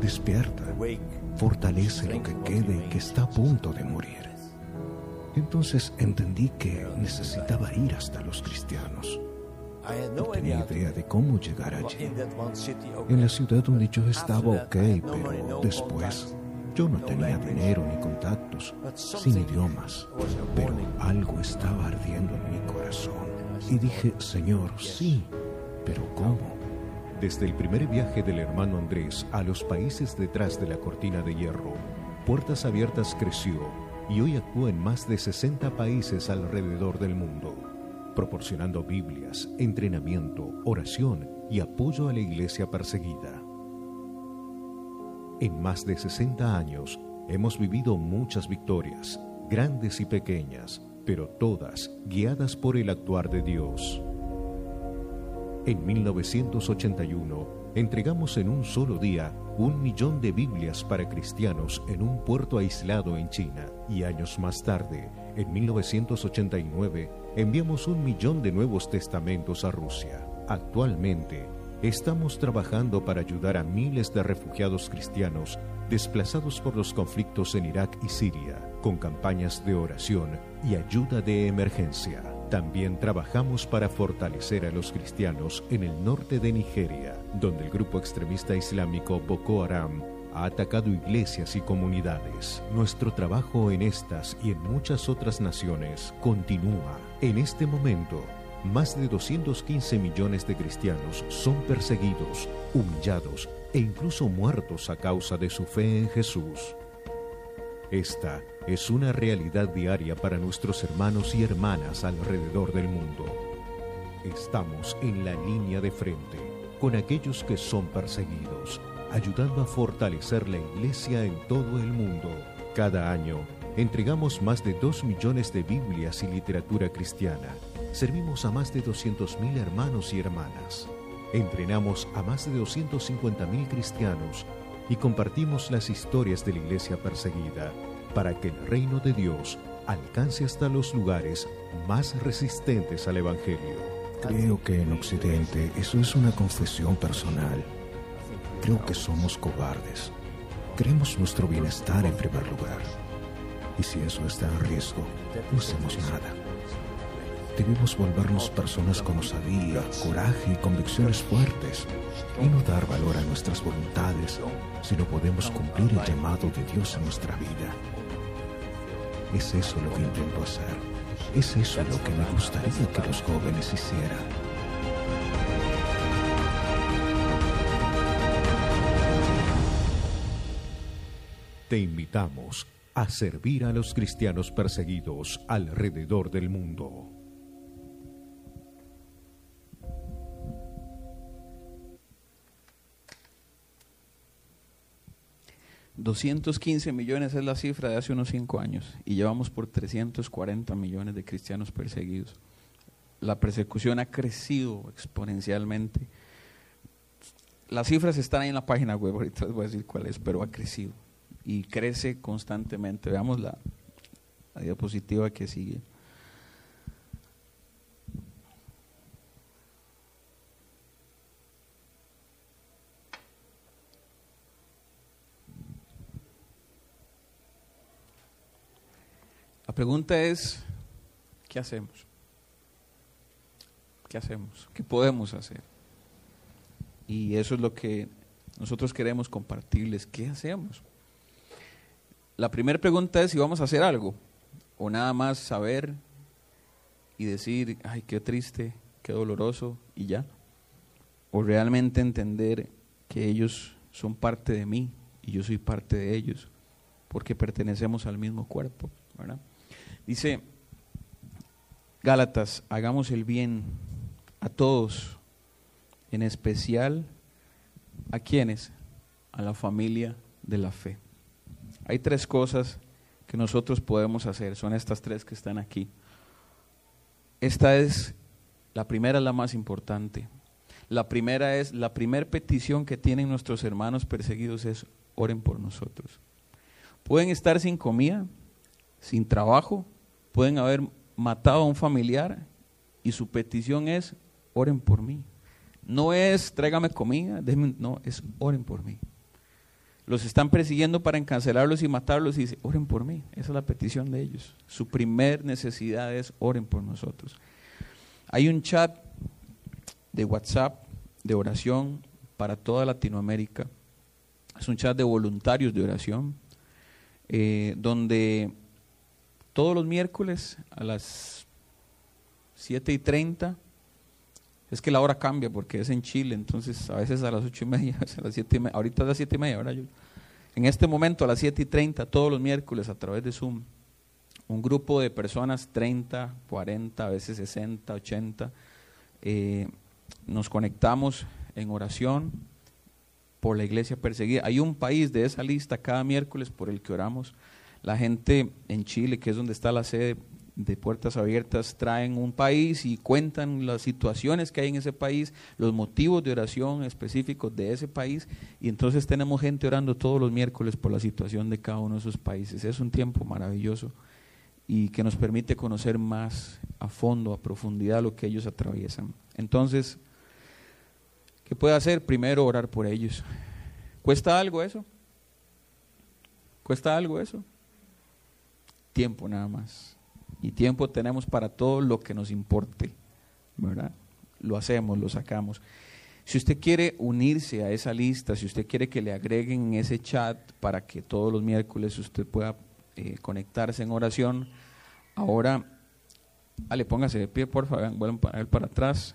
Despierta, fortalece lo que quede que está a punto de morir. Entonces entendí que necesitaba ir hasta los cristianos. No tenía idea de cómo llegar allí. En la ciudad donde yo estaba ok, pero después yo no tenía dinero ni contactos, sin idiomas, pero algo estaba ardiendo en mi corazón. Y dije, Señor, sí, pero ¿cómo? Desde el primer viaje del hermano Andrés a los países detrás de la cortina de hierro, Puertas Abiertas creció y hoy actúa en más de 60 países alrededor del mundo, proporcionando Biblias, entrenamiento, oración y apoyo a la iglesia perseguida. En más de 60 años hemos vivido muchas victorias, grandes y pequeñas, pero todas guiadas por el actuar de Dios. En 1981, entregamos en un solo día un millón de Biblias para cristianos en un puerto aislado en China y años más tarde, en 1989, enviamos un millón de nuevos testamentos a Rusia. Actualmente, estamos trabajando para ayudar a miles de refugiados cristianos desplazados por los conflictos en Irak y Siria, con campañas de oración y ayuda de emergencia. También trabajamos para fortalecer a los cristianos en el norte de Nigeria, donde el grupo extremista islámico Boko Haram ha atacado iglesias y comunidades. Nuestro trabajo en estas y en muchas otras naciones continúa. En este momento, más de 215 millones de cristianos son perseguidos, humillados e incluso muertos a causa de su fe en Jesús. Esta es una realidad diaria para nuestros hermanos y hermanas alrededor del mundo. Estamos en la línea de frente con aquellos que son perseguidos, ayudando a fortalecer la iglesia en todo el mundo. Cada año entregamos más de 2 millones de Biblias y literatura cristiana. Servimos a más de 200.000 hermanos y hermanas. Entrenamos a más de 250.000 cristianos y compartimos las historias de la iglesia perseguida para que el reino de Dios alcance hasta los lugares más resistentes al Evangelio. Creo que en Occidente eso es una confesión personal. Creo que somos cobardes. Queremos nuestro bienestar en primer lugar. Y si eso está en riesgo, no hacemos nada. Debemos volvernos personas con osadía, coraje y convicciones fuertes y no dar valor a nuestras voluntades si no podemos cumplir el llamado de Dios en nuestra vida. Es eso lo que intento hacer. Es eso lo que me gustaría que los jóvenes hicieran. te invitamos a servir a los cristianos perseguidos alrededor del mundo. $215 millones es la cifra de hace unos cinco años y llevamos por 340 millones de cristianos perseguidos. La persecución ha crecido exponencialmente. Las cifras están ahí en la página web, ahorita les voy a decir cuál es, pero ha crecido y crece constantemente. Veamos la, la diapositiva que sigue. La pregunta es, ¿qué hacemos? ¿Qué hacemos? ¿Qué podemos hacer? Y eso es lo que nosotros queremos compartirles. ¿Qué hacemos? La primera pregunta es si vamos a hacer algo o nada más saber y decir, ay, qué triste, qué doloroso y ya. O realmente entender que ellos son parte de mí y yo soy parte de ellos porque pertenecemos al mismo cuerpo, ¿verdad? Dice Gálatas, hagamos el bien a todos, en especial a quienes, a la familia de la fe. Hay tres cosas que nosotros podemos hacer, son estas tres que están aquí. Esta es, la primera la más importante. La primera es, la primera petición que tienen nuestros hermanos perseguidos es, oren por nosotros. Pueden estar sin comida, sin trabajo, pueden haber matado a un familiar y su petición es, oren por mí. No es, tráigame comida, no, es, oren por mí. Los están persiguiendo para encarcelarlos y matarlos y dice, oren por mí. Esa es la petición de ellos. Su primer necesidad es, oren por nosotros. Hay un chat de WhatsApp de oración para toda Latinoamérica. Es un chat de voluntarios de oración, eh, donde todos los miércoles a las 7 y 30. Es que la hora cambia porque es en Chile, entonces a veces a las 8 y media, a las 7 y media, ahorita a las 7 y media, yo. En este momento a las 7 y 30, todos los miércoles a través de Zoom, un grupo de personas, 30, 40, a veces 60, 80, eh, nos conectamos en oración por la iglesia perseguida. Hay un país de esa lista cada miércoles por el que oramos la gente en Chile, que es donde está la sede de Puertas Abiertas, traen un país y cuentan las situaciones que hay en ese país, los motivos de oración específicos de ese país, y entonces tenemos gente orando todos los miércoles por la situación de cada uno de esos países. Es un tiempo maravilloso y que nos permite conocer más a fondo, a profundidad lo que ellos atraviesan. Entonces, ¿qué puede hacer? Primero orar por ellos. ¿Cuesta algo eso? ¿Cuesta algo eso? Tiempo nada más. Y tiempo tenemos para todo lo que nos importe, ¿verdad? Lo hacemos, lo sacamos. Si usted quiere unirse a esa lista, si usted quiere que le agreguen en ese chat para que todos los miércoles usted pueda eh, conectarse en oración, ahora, Ale, póngase de pie, por favor, vuelvan para, para atrás.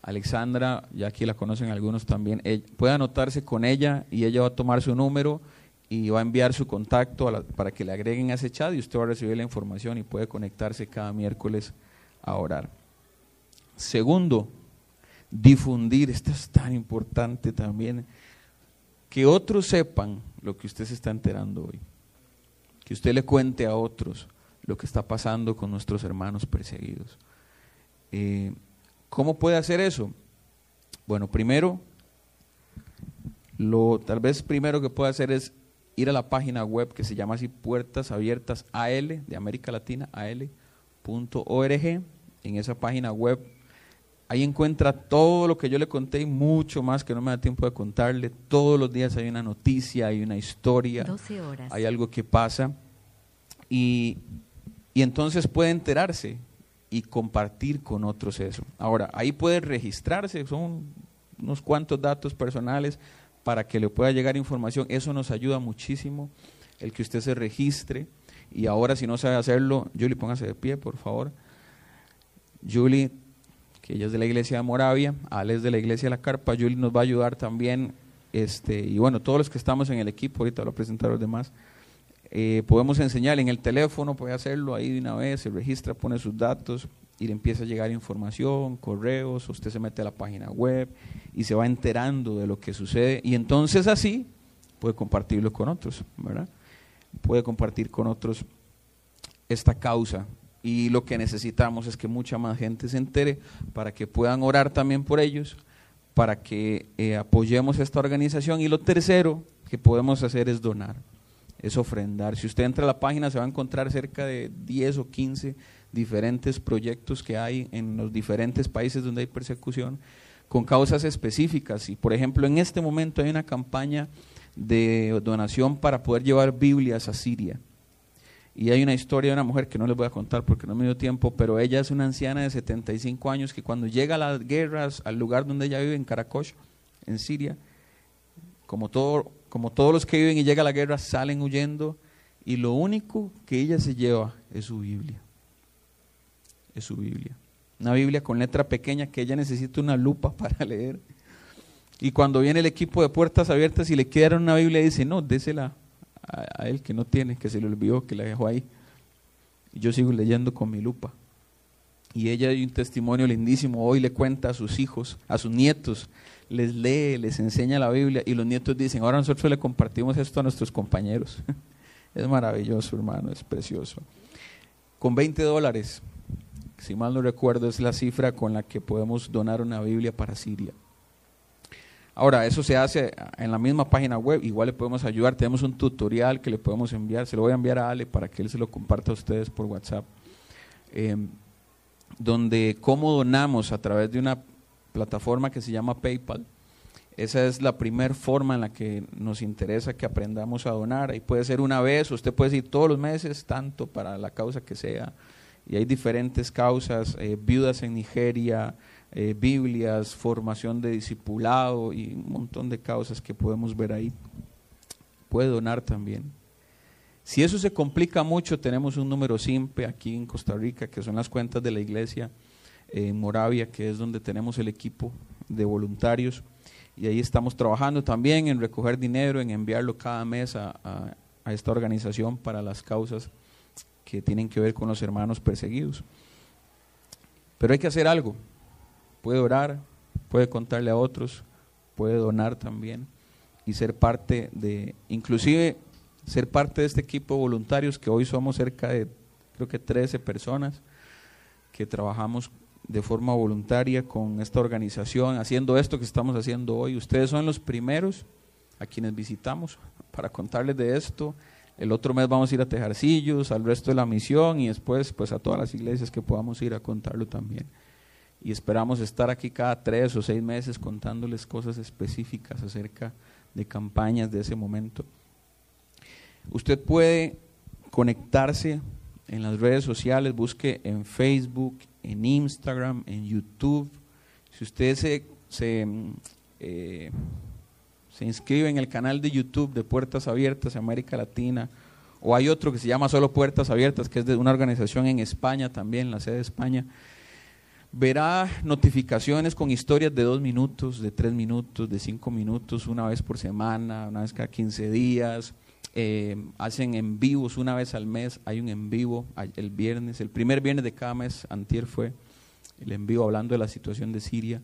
Alexandra, ya aquí la conocen algunos también, puede anotarse con ella y ella va a tomar su número y va a enviar su contacto para que le agreguen a ese chat y usted va a recibir la información y puede conectarse cada miércoles a orar. Segundo, difundir, esto es tan importante también, que otros sepan lo que usted se está enterando hoy, que usted le cuente a otros lo que está pasando con nuestros hermanos perseguidos. Eh, ¿Cómo puede hacer eso? Bueno, primero, lo tal vez primero que puede hacer es ir a la página web que se llama así Puertas Abiertas AL de América Latina, al.org. En esa página web, ahí encuentra todo lo que yo le conté y mucho más que no me da tiempo de contarle. Todos los días hay una noticia, hay una historia, hay algo que pasa. Y, y entonces puede enterarse y compartir con otros eso. Ahora, ahí puede registrarse, son unos cuantos datos personales para que le pueda llegar información. Eso nos ayuda muchísimo, el que usted se registre. Y ahora, si no sabe hacerlo, Julie, póngase de pie, por favor. Julie, que ella es de la iglesia de Moravia, Alex de la iglesia de la Carpa, Julie nos va a ayudar también Este, y bueno, todos los que estamos en el equipo, ahorita lo presentar los demás, eh, podemos enseñar en el teléfono, puede hacerlo ahí de una vez, se registra, pone sus datos y le empieza a llegar información, correos, usted se mete a la página web y se va enterando de lo que sucede y entonces así puede compartirlo con otros, ¿verdad? Puede compartir con otros esta causa y lo que necesitamos es que mucha más gente se entere para que puedan orar también por ellos, para que eh, apoyemos esta organización y lo tercero que podemos hacer es donar, es ofrendar. Si usted entra a la página se va a encontrar cerca de 10 o 15 diferentes proyectos que hay en los diferentes países donde hay persecución con causas específicas. Y por ejemplo, en este momento hay una campaña de donación para poder llevar Biblias a Siria. Y hay una historia de una mujer que no les voy a contar porque no me dio tiempo, pero ella es una anciana de 75 años que cuando llega a las guerras, al lugar donde ella vive, en Karakosh, en Siria, como, todo, como todos los que viven y llega a la guerra, salen huyendo y lo único que ella se lleva es su Biblia. Es su Biblia. Una Biblia con letra pequeña que ella necesita una lupa para leer. Y cuando viene el equipo de puertas abiertas y le queda una Biblia, dice, no, désela a, él que no tiene, que se le olvidó, que la dejó ahí. Y yo sigo leyendo con mi lupa. Y ella hay un testimonio lindísimo. Hoy le cuenta a sus hijos, a sus nietos, les lee, les enseña la Biblia. Y los nietos dicen, ahora nosotros le compartimos esto a nuestros compañeros. es maravilloso, hermano, es precioso. Con 20 dólares, si mal no recuerdo, es la cifra con la que podemos donar una Biblia para Siria. Ahora, eso se hace en la misma página web, igual le podemos ayudar, tenemos un tutorial que le podemos enviar, se lo voy a enviar a Ale para que él se lo comparta a ustedes por WhatsApp, em, donde cómo donamos a través de una plataforma que se llama PayPal. Esa es la primera forma en la que nos interesa que aprendamos a donar. Y puede ser una vez, usted puede ir todos los meses, tanto para la causa que sea. Y hay diferentes causas, eh, viudas en Nigeria, eh, Biblias, formación de discipulado y un montón de causas que podemos ver ahí. Puede donar también. Si eso se complica mucho, tenemos un número simple aquí en Costa Rica, que son las cuentas de la iglesia en Moravia, que es donde tenemos el equipo de voluntarios. Y ahí estamos trabajando también en recoger dinero, en enviarlo cada mes a, a esta organización para las causas que tienen que ver con los hermanos perseguidos. Pero hay que hacer algo puede orar, puede contarle a otros, puede donar también y ser parte de, inclusive ser parte de este equipo de voluntarios que hoy somos cerca de, creo que 13 personas que trabajamos de forma voluntaria con esta organización, haciendo esto que estamos haciendo hoy. Ustedes son los primeros a quienes visitamos para contarles de esto. El otro mes vamos a ir a Tejarcillos, al resto de la misión y después pues a todas las iglesias que podamos ir a contarlo también y esperamos estar aquí cada tres o seis meses contándoles cosas específicas acerca de campañas de ese momento. Usted puede conectarse en las redes sociales, busque en Facebook, en Instagram, en YouTube. Si usted se, se, eh, se inscribe en el canal de YouTube de Puertas Abiertas América Latina, o hay otro que se llama solo Puertas Abiertas, que es de una organización en España también, la sede de España, verá notificaciones con historias de dos minutos, de tres minutos, de cinco minutos, una vez por semana, una vez cada 15 días. Eh, hacen en vivos una vez al mes, hay un en vivo el viernes, el primer viernes de cada mes, antier fue el en vivo hablando de la situación de Siria,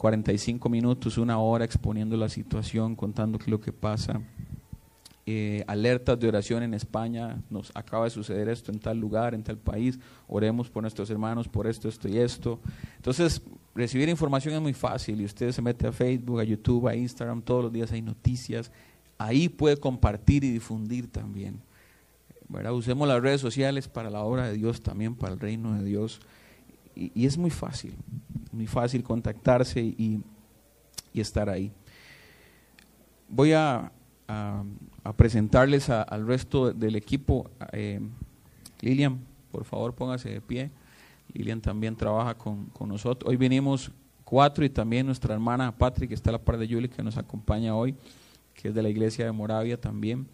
45 minutos, una hora exponiendo la situación, contando qué es lo que pasa. Eh, alertas de oración en España, nos acaba de suceder esto en tal lugar, en tal país, oremos por nuestros hermanos, por esto, esto y esto. Entonces, recibir información es muy fácil y usted se mete a Facebook, a YouTube, a Instagram, todos los días hay noticias, ahí puede compartir y difundir también. Usemos las redes sociales para la obra de Dios, también para el reino de Dios. Y, es muy fácil, muy fácil contactarse y, y estar ahí. Voy a, a, presentarles al resto del equipo. Eh, Lilian, por favor, póngase de pie. Lilian también trabaja con, nosotros. Hoy venimos cuatro y también nuestra hermana Patrick, que está a la par de Julie, que nos acompaña hoy, que es de la iglesia de Moravia también.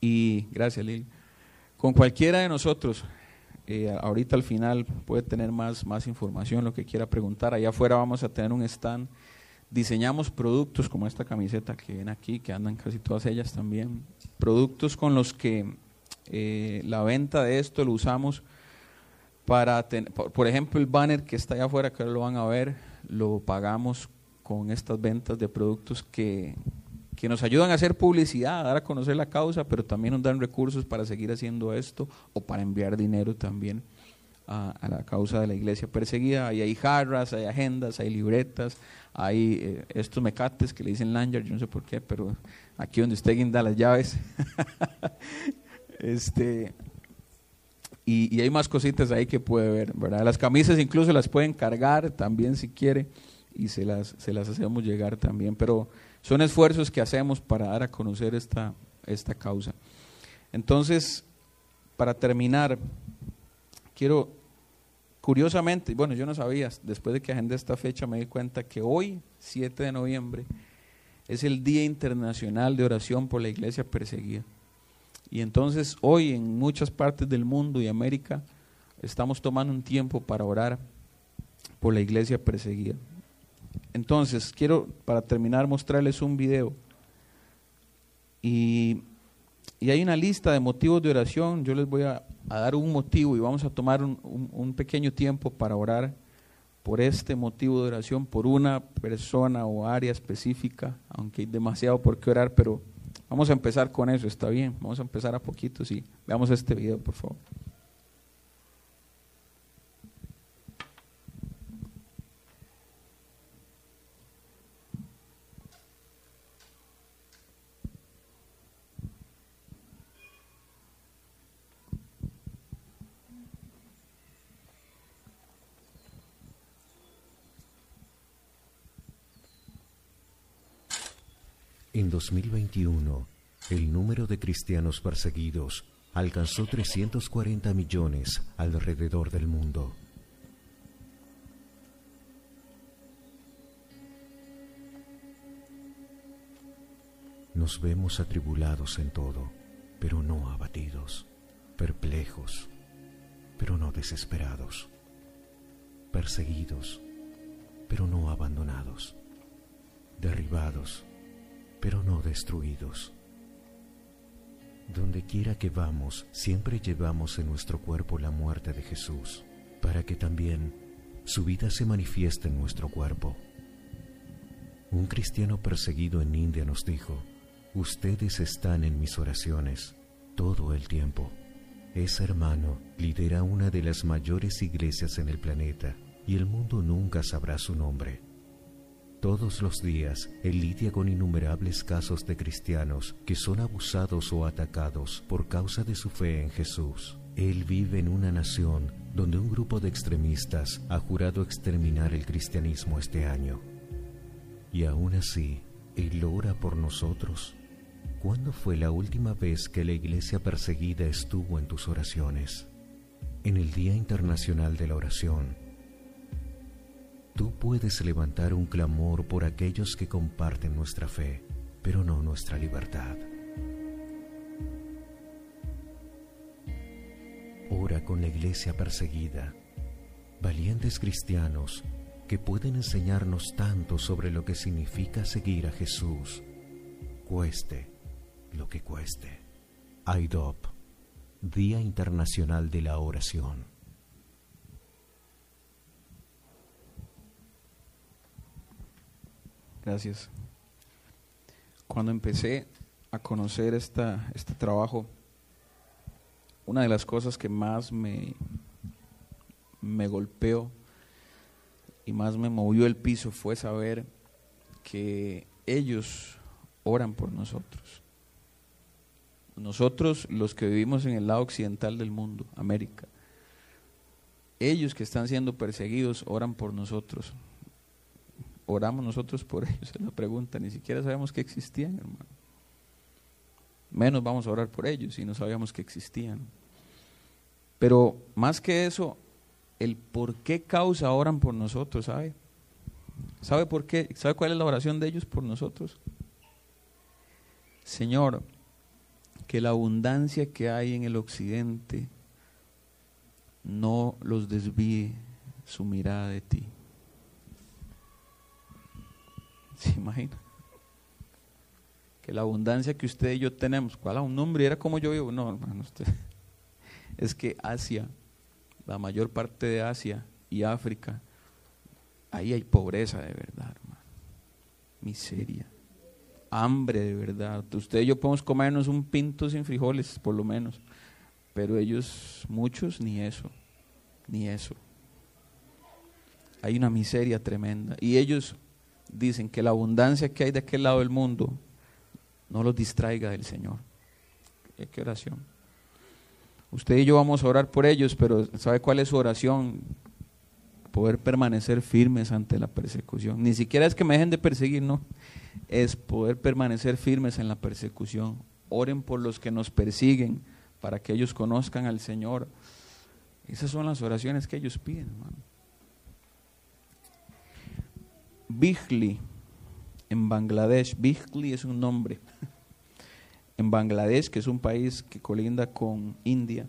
Y gracias, Lili. Con cualquiera de nosotros, eh, ahorita al final puede tener más, más información, lo que quiera preguntar. Allá afuera vamos a tener un stand diseñamos productos como esta camiseta que ven aquí, que andan casi todas ellas también, productos con los que eh, la venta de esto lo usamos para, por, ejemplo, el banner que está allá afuera, que ahora lo van a ver, lo pagamos con estas ventas de productos que, que nos ayudan a hacer publicidad, a dar a conocer la causa, pero también nos dan recursos para seguir haciendo esto o para enviar dinero también a, la causa de la iglesia perseguida. Ahí hay jarras, hay agendas, hay libretas, hay eh, estos mecates que le dicen Lanyard, yo no sé por qué, pero aquí donde usted guinda las llaves. este, y, hay más cositas ahí que puede ver, ¿verdad? Las camisas incluso las pueden cargar también si quiere y se las, se las hacemos llegar también, pero son esfuerzos que hacemos para dar a conocer esta, esta causa. Entonces, para terminar, quiero, curiosamente, bueno, yo no sabía, después de que agendé esta fecha me di cuenta que hoy, 7 de noviembre, es el Día Internacional de Oración por la Iglesia Perseguida. Y entonces hoy en muchas partes del mundo y América estamos tomando un tiempo para orar por la iglesia perseguida. Entonces, quiero para terminar mostrarles un video. Y, hay una lista de motivos de oración. Yo les voy a, dar un motivo y vamos a tomar un, un pequeño tiempo para orar por este motivo de oración, por una persona o área específica, aunque hay demasiado por qué orar, pero Vamos a empezar con eso, está bien. Vamos a empezar a poquito, sí. Veamos este video, por favor. En 2021, el número de cristianos perseguidos alcanzó 340 millones alrededor del mundo. Nos vemos atribulados en todo, pero no abatidos, perplejos, pero no desesperados, perseguidos, pero no abandonados, derribados, pero no destruidos. Donde quiera que vamos, siempre llevamos en nuestro cuerpo la muerte de Jesús, para que también su vida se manifieste en nuestro cuerpo. Un cristiano perseguido en India nos dijo, ustedes están en mis oraciones todo el tiempo. Ese hermano lidera una de las mayores iglesias en el planeta y el mundo nunca sabrá su nombre todos los días, él lidia con innumerables casos de cristianos que son abusados o atacados por causa de su fe en Jesús. Él vive en una nación donde un grupo de extremistas ha jurado exterminar el cristianismo este año. Y aún así, Él ora por nosotros. ¿Cuándo fue la última vez que la iglesia perseguida estuvo en tus oraciones? En el Día Internacional de la Oración, Tú puedes levantar un clamor por aquellos que comparten nuestra fe, pero no nuestra libertad. Ora con la iglesia perseguida, valientes cristianos que pueden enseñarnos tanto sobre lo que significa seguir a Jesús, cueste lo que cueste. IDOP, Día Internacional de la Oración. Gracias. Cuando empecé a conocer esta, este trabajo, una de las cosas que más me, me golpeó y más me movió el piso fue saber que ellos oran por nosotros. Nosotros, los que vivimos en el lado occidental del mundo, América, ellos que están siendo perseguidos oran por nosotros oramos nosotros por ellos? Se lo pregunta, ni siquiera sabemos que existían, hermano. Menos vamos a orar por ellos si no sabíamos que existían. Pero más que eso, el por qué causa oran por nosotros, ¿sabe? ¿Sabe por qué? ¿Sabe cuál es la oración de ellos por nosotros? Señor, que la abundancia que hay en el occidente no los desvíe su mirada de ti. ¿Se imagina? Que la abundancia que usted y yo tenemos, ¿cuál a un nombre? Era como yo vivo. No, hermano, usted. Es que Asia, la mayor parte de Asia y África, ahí hay pobreza de verdad, hermano. Miseria. Hambre de verdad. Usted y yo podemos comernos un pinto sin frijoles, por lo menos. Pero ellos, muchos, ni eso. Ni eso. Hay una miseria tremenda. Y ellos dicen que la abundancia que hay de aquel lado del mundo no los distraiga del Señor. ¿Qué oración? Usted y yo vamos a orar por ellos, pero ¿sabe cuál es su oración? Poder permanecer firmes ante la persecución. Ni siquiera es que me dejen de perseguir, no. Es poder permanecer firmes en la persecución. Oren por los que nos persiguen para que ellos conozcan al Señor. Esas son las oraciones que ellos piden, hermano. Bigli, en Bangladesh, Bigli es un nombre. En Bangladesh, que es un país que colinda con India,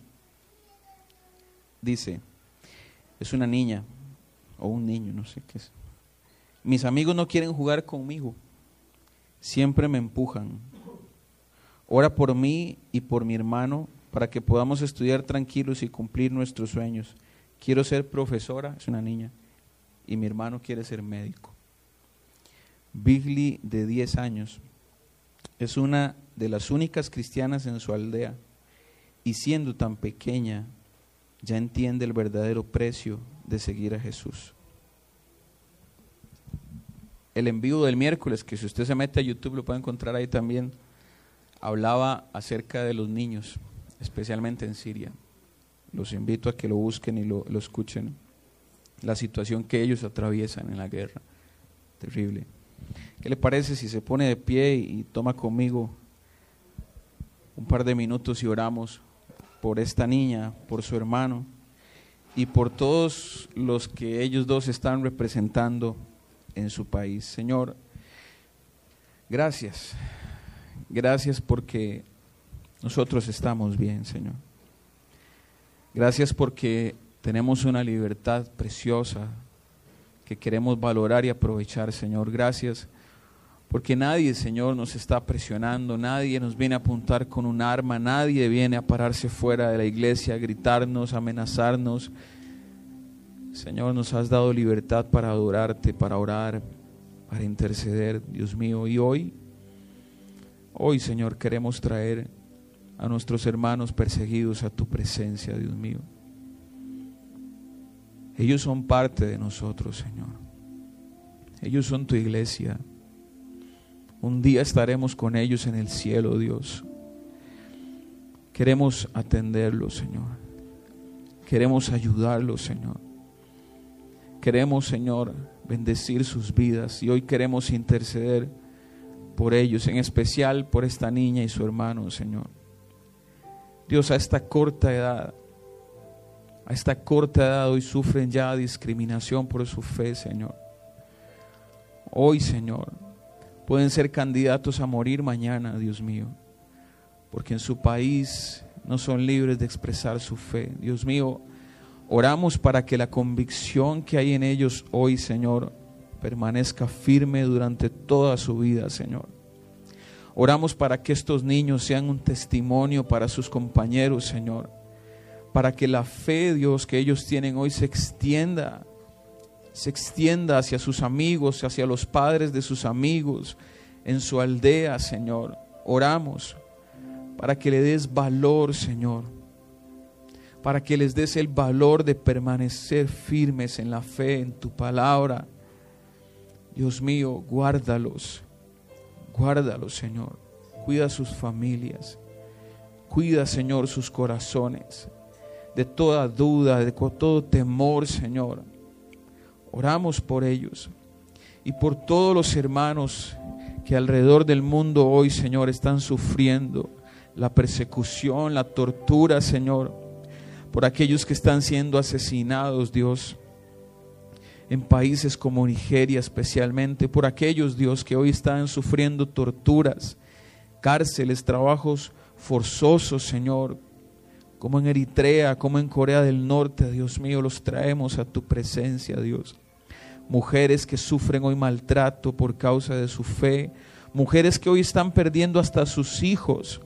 dice, es una niña o un niño, no sé qué es. Mis amigos no quieren jugar conmigo, siempre me empujan. Ora por mí y por mi hermano para que podamos estudiar tranquilos y cumplir nuestros sueños. Quiero ser profesora, es una niña, y mi hermano quiere ser médico. Bigli, de 10 años, es una de las únicas cristianas en su aldea y siendo tan pequeña, ya entiende el verdadero precio de seguir a Jesús. El envío del miércoles, que si usted se mete a YouTube lo puede encontrar ahí también, hablaba acerca de los niños, especialmente en Siria. Los invito a que lo busquen y lo, lo escuchen. La situación que ellos atraviesan en la guerra. Terrible. ¿Qué le parece si se pone de pie y toma conmigo un par de minutos y oramos por esta niña, por su hermano y por todos los que ellos dos están representando en su país? Señor, gracias. Gracias porque nosotros estamos bien, Señor. Gracias porque tenemos una libertad preciosa que queremos valorar y aprovechar, Señor. Gracias porque nadie, Señor, nos está presionando, nadie nos viene a apuntar con un arma, nadie viene a pararse fuera de la iglesia, a gritarnos, a amenazarnos. Señor, nos has dado libertad para adorarte, para orar, para interceder, Dios mío. Y hoy, hoy, Señor, queremos traer a nuestros hermanos perseguidos a tu presencia, Dios mío. Ellos son parte de nosotros, Señor. Ellos son tu iglesia. Un día estaremos con ellos en el cielo, Dios. Queremos atenderlos, Señor. Queremos ayudarlos, Señor. Queremos, Señor, bendecir sus vidas y hoy queremos interceder por ellos, en especial por esta niña y su hermano, Señor. Dios, a esta corta edad, a esta corta edad hoy sufren ya discriminación por su fe, Señor. Hoy, Señor, pueden ser candidatos a morir mañana, Dios mío, porque en su país no son libres de expresar su fe. Dios mío, oramos para que la convicción que hay en ellos hoy, Señor, permanezca firme durante toda su vida, Señor. Oramos para que estos niños sean un testimonio para sus compañeros, Señor. Para que la fe, Dios, que ellos tienen hoy se extienda se extienda hacia sus amigos, hacia los padres de sus amigos, en su aldea, Señor. Oramos para que le des valor, Señor, para que les des el valor de permanecer firmes en la fe, en tu palabra. Dios mío, guárdalos, guárdalos, Señor. Cuida sus familias, cuida, Señor, sus corazones de toda duda, de todo temor, Señor Oramos por ellos y por todos los hermanos que alrededor del mundo hoy, Señor, están sufriendo la persecución, la tortura, Señor, por aquellos que están siendo asesinados, Dios, en países como Nigeria especialmente, por aquellos, Dios, que hoy están sufriendo torturas, cárceles, trabajos forzosos, Señor, como en Eritrea, como en Corea del Norte, Dios mío, los traemos a tu presencia, Dios. Mujeres que sufren hoy maltrato por causa de su fe, mujeres que hoy están perdiendo hasta sus hijos,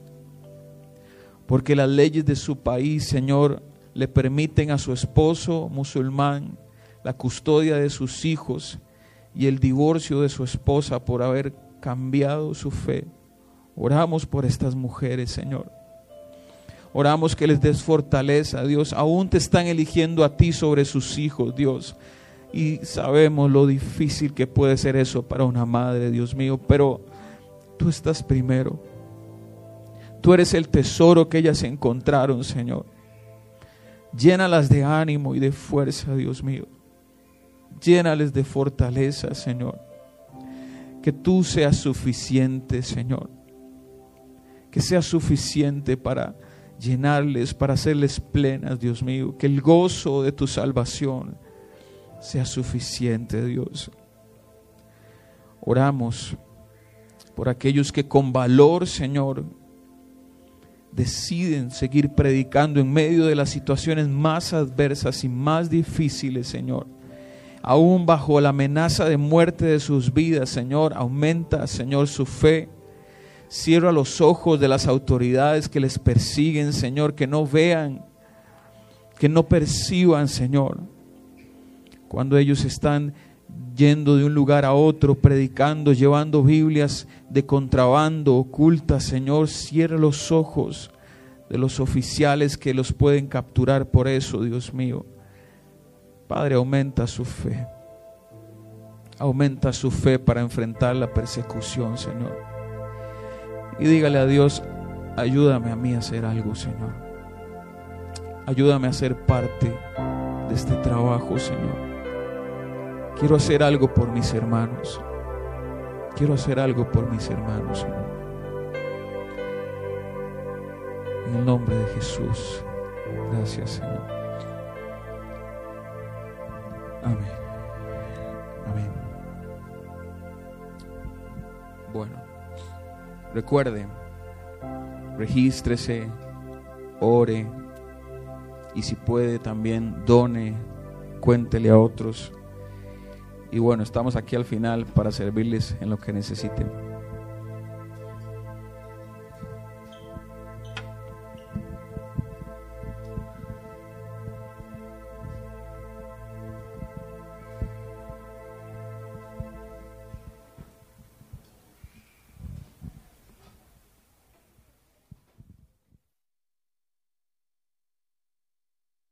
porque las leyes de su país, Señor, le permiten a su esposo musulmán la custodia de sus hijos y el divorcio de su esposa por haber cambiado su fe. Oramos por estas mujeres, Señor. Oramos que les des fortaleza, Dios. Aún te están eligiendo a ti sobre sus hijos, Dios. Y sabemos lo difícil que puede ser eso para una madre, Dios mío. Pero tú estás primero. Tú eres el tesoro que ellas encontraron, Señor. Llénalas de ánimo y de fuerza, Dios mío. Llénales de fortaleza, Señor. Que tú seas suficiente, Señor. Que sea suficiente para llenarles, para hacerles plenas, Dios mío. Que el gozo de tu salvación sea suficiente, Dios. Oramos por aquellos que con valor, Señor, deciden seguir predicando en medio de las situaciones más adversas y más difíciles, Señor. Aún bajo la amenaza de muerte de sus vidas, Señor, aumenta, Señor, su fe. Cierra los ojos de las autoridades que les persiguen, Señor, que no vean, que no perciban, Señor, cuando ellos están yendo de un lugar a otro, predicando, llevando Biblias de contrabando ocultas, Señor, cierra los ojos de los oficiales que los pueden capturar por eso, Dios mío. Padre, aumenta su fe. Aumenta su fe para enfrentar la persecución, Señor. Y dígale a Dios, ayúdame a mí a hacer algo, Señor. Ayúdame a ser parte de este trabajo, Señor. Quiero hacer algo por mis hermanos. Quiero hacer algo por mis hermanos, Señor. En el nombre de Jesús. Gracias, Señor. Amén. Amén. Bueno, recuerde, regístrese, ore y si puede también done, cuéntele a otros. Y bueno, estamos aquí al final para servirles en lo que necesiten.